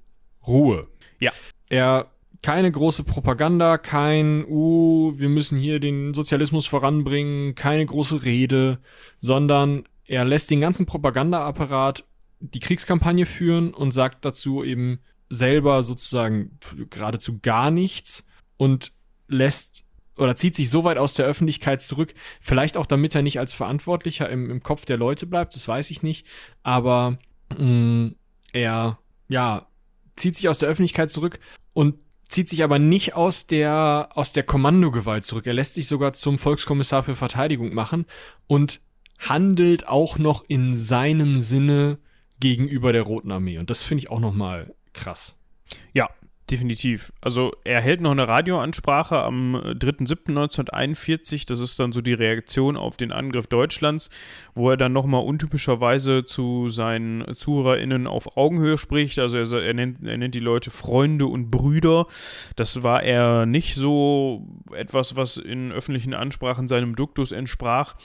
Ruhe. Ja. Er, keine große Propaganda, kein, uh, wir müssen hier den Sozialismus voranbringen, keine große Rede, sondern er lässt den ganzen Propagandaapparat die Kriegskampagne führen und sagt dazu eben selber sozusagen geradezu gar nichts und lässt oder zieht sich so weit aus der Öffentlichkeit zurück, vielleicht auch damit er nicht als Verantwortlicher im, im Kopf der Leute bleibt, das weiß ich nicht, aber mh, mm, er, ja, zieht sich aus der Öffentlichkeit zurück und zieht sich aber nicht aus der, aus der Kommandogewalt zurück. Er lässt sich sogar zum Volkskommissar für Verteidigung machen und handelt auch noch in seinem Sinne gegenüber der Roten Armee. Und das finde ich auch nochmal krass. Ja, definitiv. Also er hält noch eine Radioansprache am 3.7.1941. Das ist dann so die Reaktion auf den Angriff Deutschlands, wo er dann nochmal untypischerweise zu seinen ZuhörerInnen auf Augenhöhe spricht. Also er, er, nennt, er nennt die Leute Freunde und Brüder. Das war er nicht so etwas, was in öffentlichen Ansprachen seinem Duktus entsprach.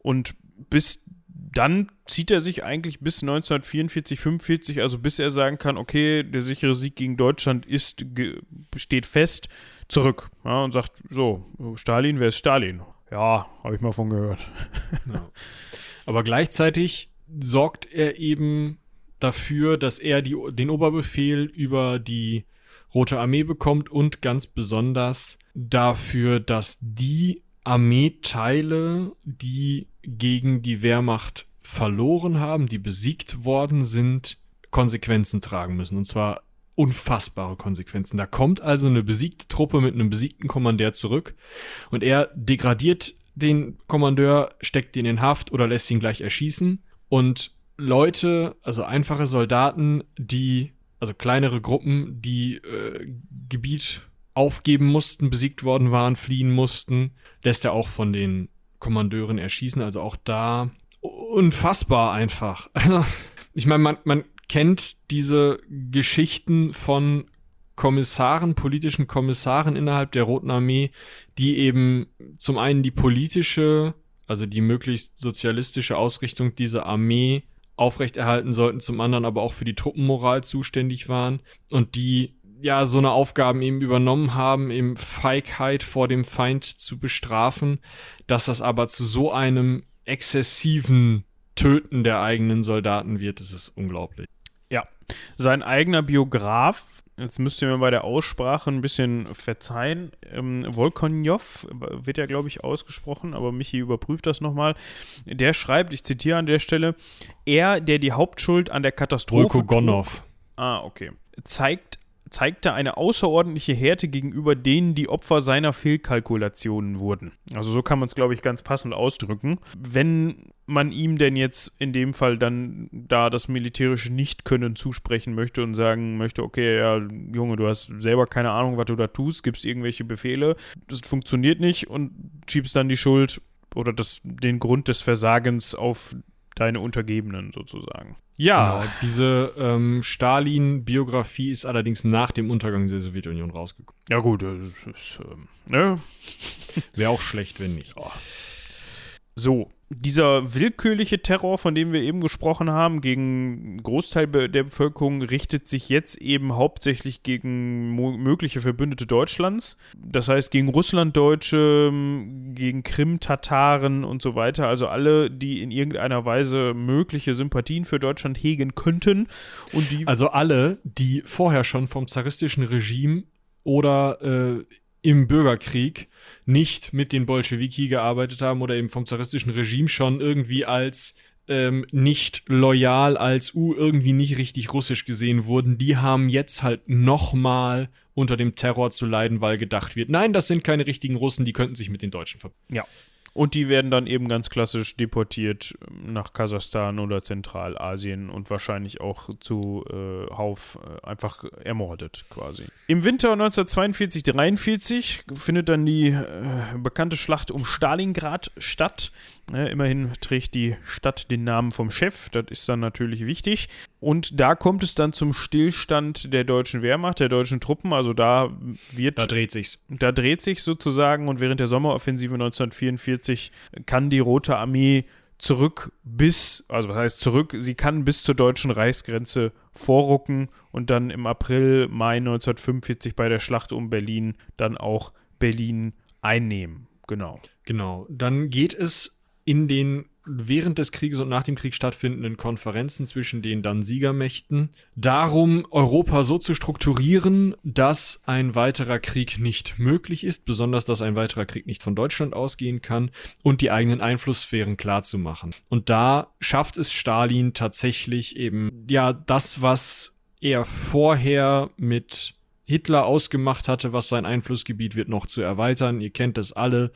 Und bis dann zieht er sich eigentlich bis 1944, 45, also bis er sagen kann, okay, der sichere Sieg gegen Deutschland ist, steht fest, zurück. Ja, und sagt, so, Stalin, wer ist Stalin? Ja, habe ich mal von gehört. Ja. Aber gleichzeitig sorgt er eben dafür, dass er die, den Oberbefehl über die Rote Armee bekommt und ganz besonders dafür, dass die Armeeteile, die gegen die Wehrmacht verloren haben, die besiegt worden sind, Konsequenzen tragen müssen. Und zwar unfassbare Konsequenzen. Da kommt also eine besiegte Truppe mit einem besiegten Kommandeur zurück und er degradiert den Kommandeur, steckt ihn in Haft oder lässt ihn gleich erschießen. Und Leute, also einfache Soldaten, die, also kleinere Gruppen, die äh, Gebiet aufgeben mussten, besiegt worden waren, fliehen mussten, lässt er auch von den Kommandeuren erschießen. Also auch da unfassbar einfach. Also, ich meine, man, man kennt diese Geschichten von Kommissaren, politischen Kommissaren innerhalb der Roten Armee, die eben zum einen die politische, also die möglichst sozialistische Ausrichtung dieser Armee aufrechterhalten sollten, zum anderen aber auch für die Truppenmoral zuständig waren und die ja so eine Aufgaben eben übernommen haben, eben Feigheit vor dem Feind zu bestrafen, dass das aber zu so einem exzessiven Töten der eigenen Soldaten wird, das ist unglaublich. Ja, sein eigener Biograf, jetzt müsst ihr mir bei der Aussprache ein bisschen verzeihen, ähm, Volkonjov wird ja, glaube ich, ausgesprochen, aber Michi überprüft das nochmal. Der schreibt, ich zitiere an der Stelle, er, der die Hauptschuld an der Katastrophe. Volkogonov. Ah, okay. Zeigt zeigte eine außerordentliche Härte gegenüber denen, die Opfer seiner Fehlkalkulationen wurden. Also so kann man es, glaube ich, ganz passend ausdrücken. Wenn man ihm denn jetzt in dem Fall dann da das militärische Nichtkönnen zusprechen möchte und sagen möchte, okay, ja, Junge, du hast selber keine Ahnung, was du da tust, gibst irgendwelche Befehle, das funktioniert nicht und schiebst dann die Schuld oder das, den Grund des Versagens auf deine Untergebenen sozusagen. Ja. Genau, diese ähm, Stalin-Biografie ist allerdings nach dem Untergang der Sowjetunion rausgekommen. Ja, gut, das ist, ähm, ne? Wäre auch schlecht, wenn nicht. So, dieser willkürliche Terror, von dem wir eben gesprochen haben, gegen einen Großteil der Bevölkerung, richtet sich jetzt eben hauptsächlich gegen mögliche Verbündete Deutschlands. Das heißt, gegen Russlanddeutsche, gegen Krim-Tataren und so weiter. Also alle, die in irgendeiner Weise mögliche Sympathien für Deutschland hegen könnten. Und die also alle, die vorher schon vom zaristischen Regime oder äh, im Bürgerkrieg nicht mit den Bolschewiki gearbeitet haben oder eben vom zaristischen Regime schon irgendwie als ähm, nicht loyal, als U uh, irgendwie nicht richtig russisch gesehen wurden, die haben jetzt halt nochmal unter dem Terror zu leiden, weil gedacht wird, nein, das sind keine richtigen Russen, die könnten sich mit den Deutschen verbinden. Ja. Und die werden dann eben ganz klassisch deportiert ähm, nach Kasachstan oder Zentralasien und wahrscheinlich auch zu äh, Hauf äh, einfach ermordet quasi. Im Winter 1942-43 findet dann die äh, bekannte Schlacht um Stalingrad statt. Ja, immerhin trägt die Stadt den Namen vom Chef, das ist dann natürlich wichtig. Und da kommt es dann zum Stillstand der deutschen Wehrmacht, der deutschen Truppen. Also da wird. Da dreht sich's. Da dreht sich sozusagen und während der Sommeroffensive 1944 kann die Rote Armee zurück bis, also was heißt zurück, sie kann bis zur deutschen Reichsgrenze vorrucken und dann im April, Mai 1945 bei der Schlacht um Berlin dann auch Berlin einnehmen. Genau. Genau. Dann geht es in den während des Krieges und nach dem Krieg stattfindenden Konferenzen zwischen den dann Siegermächten darum, Europa so zu strukturieren, dass ein weiterer Krieg nicht möglich ist, besonders dass ein weiterer Krieg nicht von Deutschland ausgehen kann und die eigenen Einflusssphären klarzumachen. Und da schafft es Stalin tatsächlich eben, ja, das, was er vorher mit Hitler ausgemacht hatte, was sein Einflussgebiet wird noch zu erweitern. Ihr kennt das alle.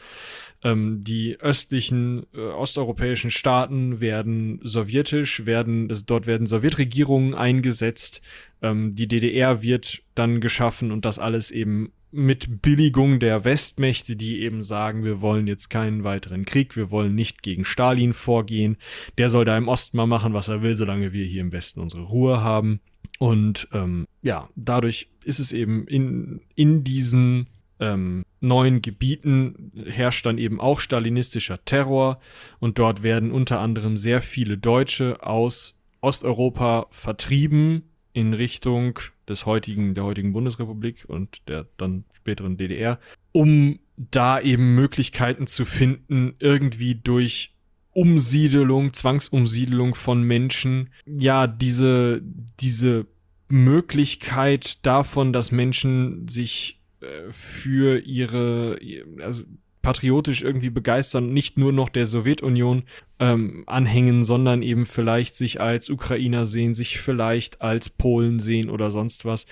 Ähm, die östlichen äh, osteuropäischen Staaten werden sowjetisch, werden, das, dort werden Sowjetregierungen eingesetzt. Ähm, die DDR wird dann geschaffen und das alles eben mit Billigung der Westmächte, die eben sagen, wir wollen jetzt keinen weiteren Krieg, wir wollen nicht gegen Stalin vorgehen. Der soll da im Osten mal machen, was er will, solange wir hier im Westen unsere Ruhe haben. Und ähm, ja, dadurch ist es eben in, in diesen ähm, neuen Gebieten herrscht dann eben auch stalinistischer Terror. Und dort werden unter anderem sehr viele Deutsche aus Osteuropa vertrieben in Richtung des heutigen, der heutigen Bundesrepublik und der dann späteren DDR, um da eben Möglichkeiten zu finden, irgendwie durch Umsiedelung, Zwangsumsiedelung von Menschen, ja, diese, diese Möglichkeit davon, dass Menschen sich äh, für ihre, also patriotisch irgendwie begeistern, nicht nur noch der Sowjetunion ähm, anhängen, sondern eben vielleicht sich als Ukrainer sehen, sich vielleicht als Polen sehen oder sonst was.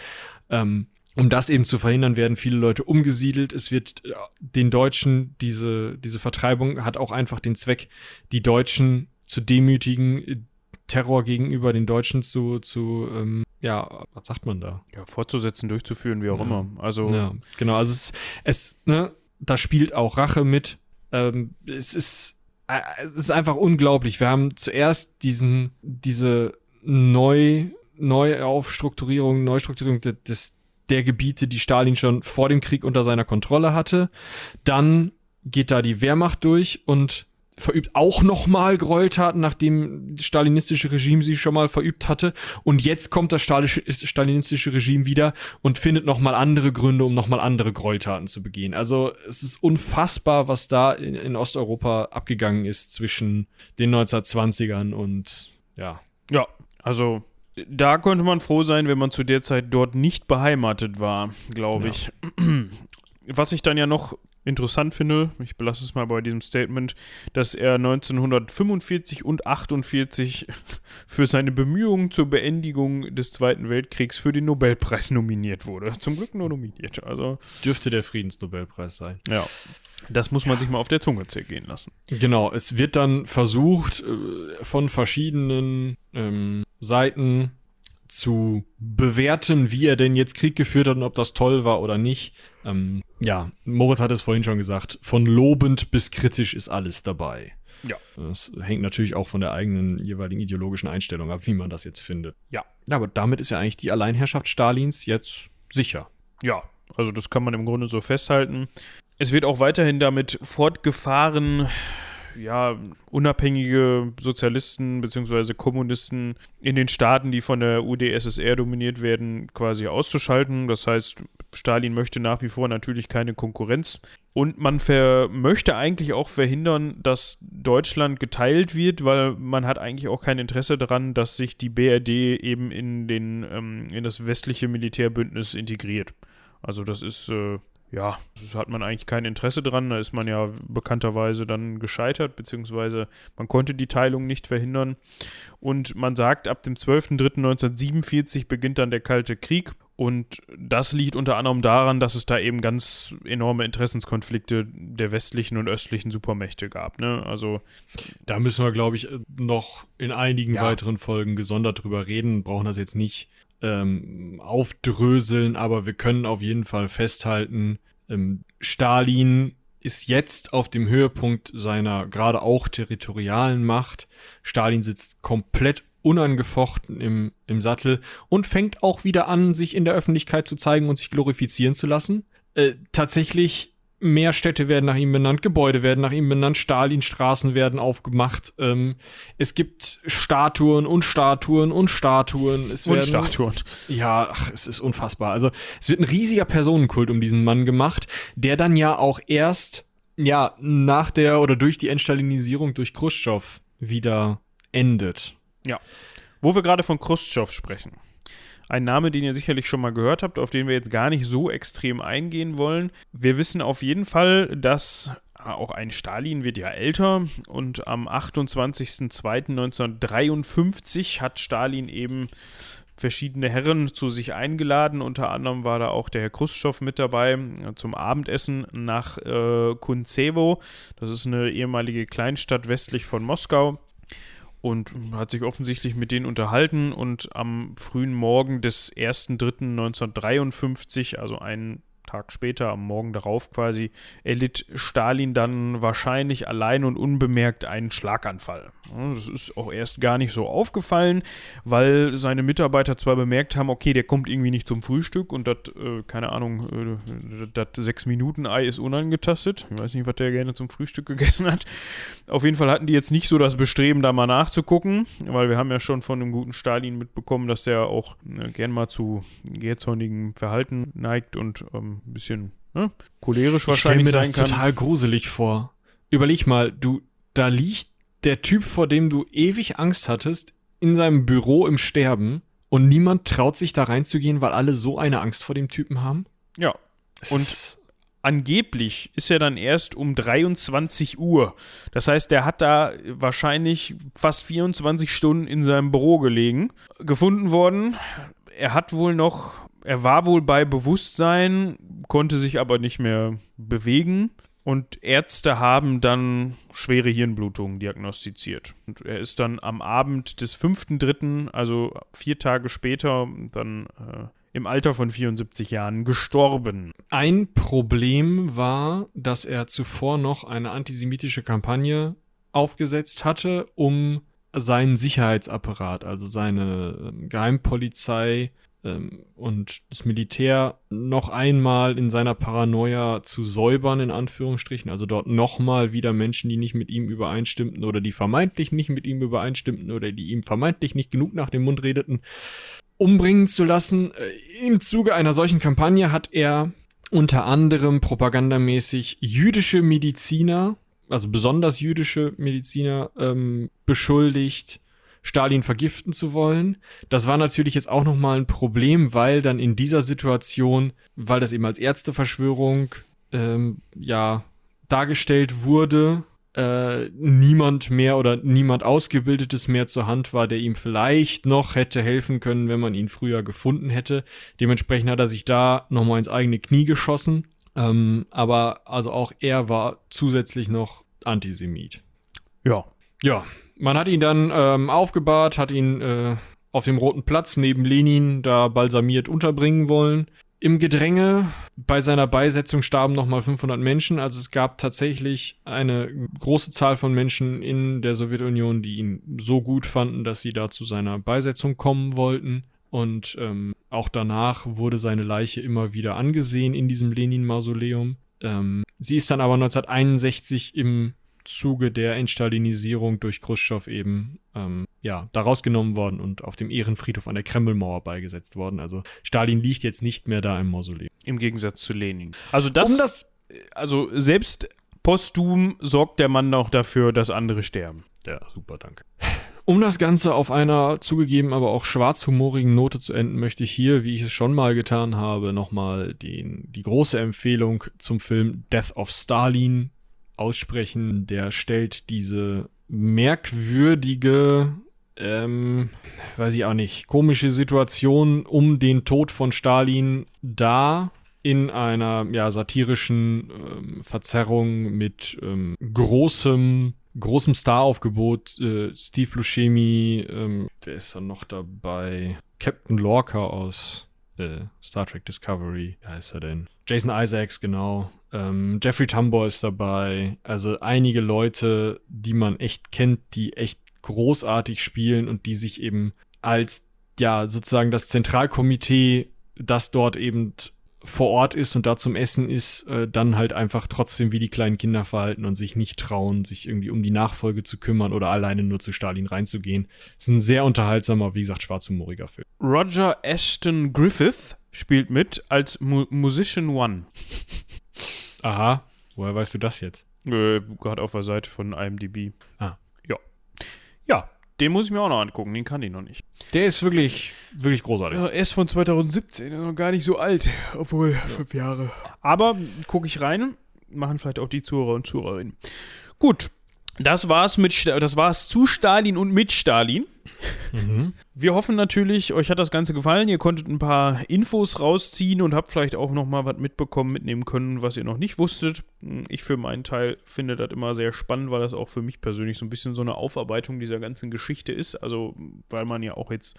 Ähm, um das eben zu verhindern, werden viele Leute umgesiedelt. Es wird äh, den Deutschen, diese, diese Vertreibung hat auch einfach den Zweck, die Deutschen zu demütigen, Terror gegenüber den Deutschen zu, zu ähm, ja, was sagt man da? Ja, fortzusetzen, durchzuführen, wie auch ja. immer. Also. Ja, genau, also es, es, ne, da spielt auch Rache mit. Ähm, es ist, äh, es ist einfach unglaublich. Wir haben zuerst diesen, diese Neu, Neuaufstrukturierung, Neustrukturierung des, der Gebiete, die Stalin schon vor dem Krieg unter seiner Kontrolle hatte. Dann geht da die Wehrmacht durch und verübt auch nochmal Gräueltaten, nachdem das stalinistische Regime sie schon mal verübt hatte. Und jetzt kommt das stalinistische Regime wieder und findet nochmal andere Gründe, um nochmal andere Gräueltaten zu begehen. Also es ist unfassbar, was da in, in Osteuropa abgegangen ist zwischen den 1920ern und ja. Ja, also da konnte man froh sein, wenn man zu der Zeit dort nicht beheimatet war, glaube ich. Was ich dann ja noch interessant finde, ich belasse es mal bei diesem Statement, dass er 1945 und 48 für seine Bemühungen zur Beendigung des Zweiten Weltkriegs für den Nobelpreis nominiert wurde. Zum Glück nur nominiert. Also dürfte der Friedensnobelpreis sein. Ja. Das muss man sich mal auf der Zunge zergehen lassen. Genau, es wird dann versucht, äh, von verschiedenen ähm, Seiten zu bewerten, wie er denn jetzt Krieg geführt hat und ob das toll war oder nicht. Ähm, ja, Moritz hat es vorhin schon gesagt, von lobend bis kritisch ist alles dabei. Ja. Das hängt natürlich auch von der eigenen jeweiligen ideologischen Einstellung ab, wie man das jetzt findet. Ja. Aber damit ist ja eigentlich die Alleinherrschaft Stalins jetzt sicher. Ja, also das kann man im Grunde so festhalten. Es wird auch weiterhin damit fortgefahren, ja, unabhängige Sozialisten bzw. Kommunisten in den Staaten, die von der UdSSR dominiert werden, quasi auszuschalten. Das heißt, Stalin möchte nach wie vor natürlich keine Konkurrenz. Und man möchte eigentlich auch verhindern, dass Deutschland geteilt wird, weil man hat eigentlich auch kein Interesse daran, dass sich die BRD eben in, den, ähm, in das westliche Militärbündnis integriert. Also das ist äh, ja, hat man eigentlich kein Interesse dran. Da ist man ja bekannterweise dann gescheitert, beziehungsweise man konnte die Teilung nicht verhindern. Und man sagt, ab dem 12.03.1947 beginnt dann der Kalte Krieg. Und das liegt unter anderem daran, dass es da eben ganz enorme Interessenskonflikte der westlichen und östlichen Supermächte gab. Ne? Also da müssen wir, glaube ich, noch in einigen ja. weiteren Folgen gesondert drüber reden. Brauchen das jetzt nicht ähm, aufdröseln, aber wir können auf jeden Fall festhalten, ähm, Stalin ist jetzt auf dem Höhepunkt seiner gerade auch territorialen Macht. Stalin sitzt komplett unangefochten im, im Sattel und fängt auch wieder an, sich in der Öffentlichkeit zu zeigen und sich glorifizieren zu lassen. Äh, tatsächlich mehr Städte werden nach ihm benannt, Gebäude werden nach ihm benannt, Stalinstraßen werden aufgemacht. Ähm, es gibt Statuen und Statuen und Statuen. Es und Statuen. Ja, ach, es ist unfassbar. Also es wird ein riesiger Personenkult um diesen Mann gemacht, der dann ja auch erst ja nach der oder durch die Entstalinisierung durch Khrushchev wieder endet. Ja. Wo wir gerade von Khrushchev sprechen. Ein Name, den ihr sicherlich schon mal gehört habt, auf den wir jetzt gar nicht so extrem eingehen wollen. Wir wissen auf jeden Fall, dass ah, auch ein Stalin wird ja älter und am 28.02.1953 hat Stalin eben verschiedene Herren zu sich eingeladen. Unter anderem war da auch der Herr Khrushchev mit dabei äh, zum Abendessen nach äh, Kunzewo. Das ist eine ehemalige Kleinstadt westlich von Moskau und hat sich offensichtlich mit denen unterhalten und am frühen Morgen des 1.3.1953, also einen Tag später, am Morgen darauf quasi, erlitt Stalin dann wahrscheinlich allein und unbemerkt einen Schlaganfall. Das ist auch erst gar nicht so aufgefallen, weil seine Mitarbeiter zwar bemerkt haben, okay, der kommt irgendwie nicht zum Frühstück und das, äh, keine Ahnung, äh, das 6-Minuten-Ei ist unangetastet. Ich weiß nicht, was der gerne zum Frühstück gegessen hat. Auf jeden Fall hatten die jetzt nicht so das Bestreben, da mal nachzugucken, weil wir haben ja schon von dem guten Stalin mitbekommen, dass der auch äh, gern mal zu jähzornigem Verhalten neigt und ähm, ein bisschen ne, cholerisch wahrscheinlich ich mir sein das kann. total gruselig vor. Überleg mal, du, da liegt der Typ, vor dem du ewig Angst hattest, in seinem Büro im Sterben und niemand traut sich da reinzugehen, weil alle so eine Angst vor dem Typen haben? Ja. Es und angeblich ist er dann erst um 23 Uhr. Das heißt, der hat da wahrscheinlich fast 24 Stunden in seinem Büro gelegen. Gefunden worden. Er hat wohl noch er war wohl bei Bewusstsein, konnte sich aber nicht mehr bewegen. Und Ärzte haben dann schwere Hirnblutungen diagnostiziert. Und er ist dann am Abend des 5.3., also vier Tage später, dann äh, im Alter von 74 Jahren gestorben. Ein Problem war, dass er zuvor noch eine antisemitische Kampagne aufgesetzt hatte, um seinen Sicherheitsapparat, also seine ähm, Geheimpolizei, und das Militär noch einmal in seiner Paranoia zu säubern, in Anführungsstrichen, also dort nochmal wieder Menschen, die nicht mit ihm übereinstimmten oder die vermeintlich nicht mit ihm übereinstimmten oder die ihm vermeintlich nicht genug nach dem Mund redeten, umbringen zu lassen. Äh, Im Zuge einer solchen Kampagne hat er unter anderem propagandamäßig jüdische Mediziner, also besonders jüdische Mediziner, ähm, beschuldigt, Stalin vergiften zu wollen. Das war natürlich jetzt auch nochmal ein Problem, weil dann in dieser Situation, weil das eben als Ärzteverschwörung ähm, ja dargestellt wurde, äh, niemand mehr oder niemand Ausgebildetes mehr zur Hand war, der ihm vielleicht noch hätte helfen können, wenn man ihn früher gefunden hätte. Dementsprechend hat er sich da nochmal ins eigene Knie geschossen. Ähm, aber also auch er war zusätzlich noch Antisemit. Ja. Ja, man hat ihn dann ähm, aufgebahrt, hat ihn äh, auf dem Roten Platz neben Lenin da balsamiert unterbringen wollen. Im Gedränge bei seiner Beisetzung starben nochmal 500 Menschen. Also es gab tatsächlich eine große Zahl von Menschen in der Sowjetunion, die ihn so gut fanden, dass sie da zu seiner Beisetzung kommen wollten. Und ähm, auch danach wurde seine Leiche immer wieder angesehen in diesem Lenin-Mausoleum. Ähm, sie ist dann aber 1961 im Zuge der Entstalinisierung durch Khrushchev eben ähm, ja, da rausgenommen worden und auf dem Ehrenfriedhof an der Kremlmauer beigesetzt worden. Also Stalin liegt jetzt nicht mehr da im Mausoleum. Im Gegensatz zu Lenin. Also das, um das also selbst posthum sorgt der Mann auch dafür, dass andere sterben. Ja, super, danke. Um das Ganze auf einer zugegeben, aber auch schwarzhumorigen Note zu enden, möchte ich hier, wie ich es schon mal getan habe, nochmal die große Empfehlung zum Film Death of Stalin aussprechen. Der stellt diese merkwürdige, ähm, weiß ich auch nicht, komische Situation um den Tod von Stalin dar in einer ja, satirischen ähm, Verzerrung mit ähm, großem großem Staraufgebot. Äh, Steve Buscemi, ähm, der ist dann noch dabei. Captain Lorca aus äh, Star Trek Discovery, wie heißt er denn? Jason Isaacs, genau. Ähm, Jeffrey Tambor ist dabei. Also einige Leute, die man echt kennt, die echt großartig spielen und die sich eben als, ja, sozusagen das Zentralkomitee, das dort eben vor Ort ist und da zum Essen ist, äh, dann halt einfach trotzdem wie die kleinen Kinder verhalten und sich nicht trauen, sich irgendwie um die Nachfolge zu kümmern oder alleine nur zu Stalin reinzugehen. Ist ein sehr unterhaltsamer, wie gesagt, schwarzhumoriger Film. Roger Ashton Griffith spielt mit als Mu Musician One. Aha, woher weißt du das jetzt? Äh, Gerade auf der Seite von IMDb. Ah. Ja. Ja, den muss ich mir auch noch angucken, den kann ich noch nicht. Der ist wirklich, wirklich großartig. Ja, er ist von 2017, noch gar nicht so alt, obwohl ja. fünf Jahre. Aber gucke ich rein, machen vielleicht auch die Zuhörer und Zuhörerinnen. Gut, das war's mit das war's zu Stalin und mit Stalin. Mhm. Wir hoffen natürlich, euch hat das Ganze gefallen. Ihr konntet ein paar Infos rausziehen und habt vielleicht auch noch mal was mitbekommen, mitnehmen können, was ihr noch nicht wusstet. Ich für meinen Teil finde das immer sehr spannend, weil das auch für mich persönlich so ein bisschen so eine Aufarbeitung dieser ganzen Geschichte ist. Also, weil man ja auch jetzt,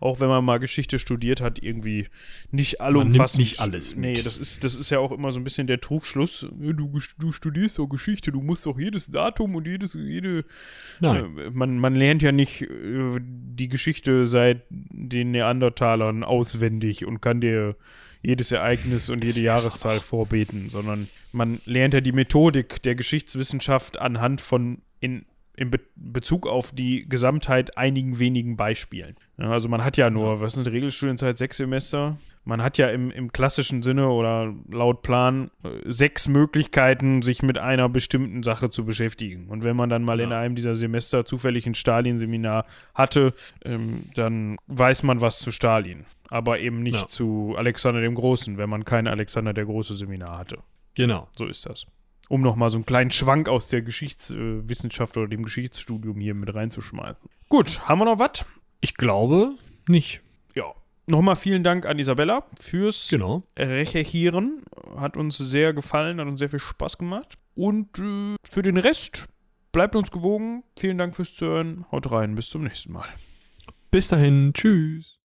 auch wenn man mal Geschichte studiert hat, irgendwie nicht allumfassend. nicht alles. Mit. Nee, das ist, das ist ja auch immer so ein bisschen der Trugschluss. Du, du studierst doch Geschichte, du musst doch jedes Datum und jedes, jede. Nein. Äh, man, man lernt ja nicht äh, die Geschichte seit den Neandertalern auswendig und kann dir jedes Ereignis und jede Jahreszahl vorbeten, sondern man lernt ja die Methodik der Geschichtswissenschaft anhand von in, in Be Bezug auf die Gesamtheit einigen wenigen Beispielen. Ja, also man hat ja nur, was eine Regelstudienzeit, sechs Semester? Man hat ja im, im klassischen Sinne oder laut Plan äh, sechs Möglichkeiten, sich mit einer bestimmten Sache zu beschäftigen. Und wenn man dann mal ja. in einem dieser Semester zufällig ein Stalin-Seminar hatte, ähm, dann weiß man was zu Stalin. Aber eben nicht ja. zu Alexander dem Großen, wenn man kein Alexander der Große Seminar hatte. Genau. So ist das. Um nochmal so einen kleinen Schwank aus der Geschichtswissenschaft oder dem Geschichtsstudium hier mit reinzuschmeißen. Gut, haben wir noch was? Ich glaube nicht. Nochmal vielen Dank an Isabella fürs genau. Recherchieren. Hat uns sehr gefallen, hat uns sehr viel Spaß gemacht. Und äh, für den Rest bleibt uns gewogen. Vielen Dank fürs Zuhören. Haut rein. Bis zum nächsten Mal. Bis dahin. Tschüss.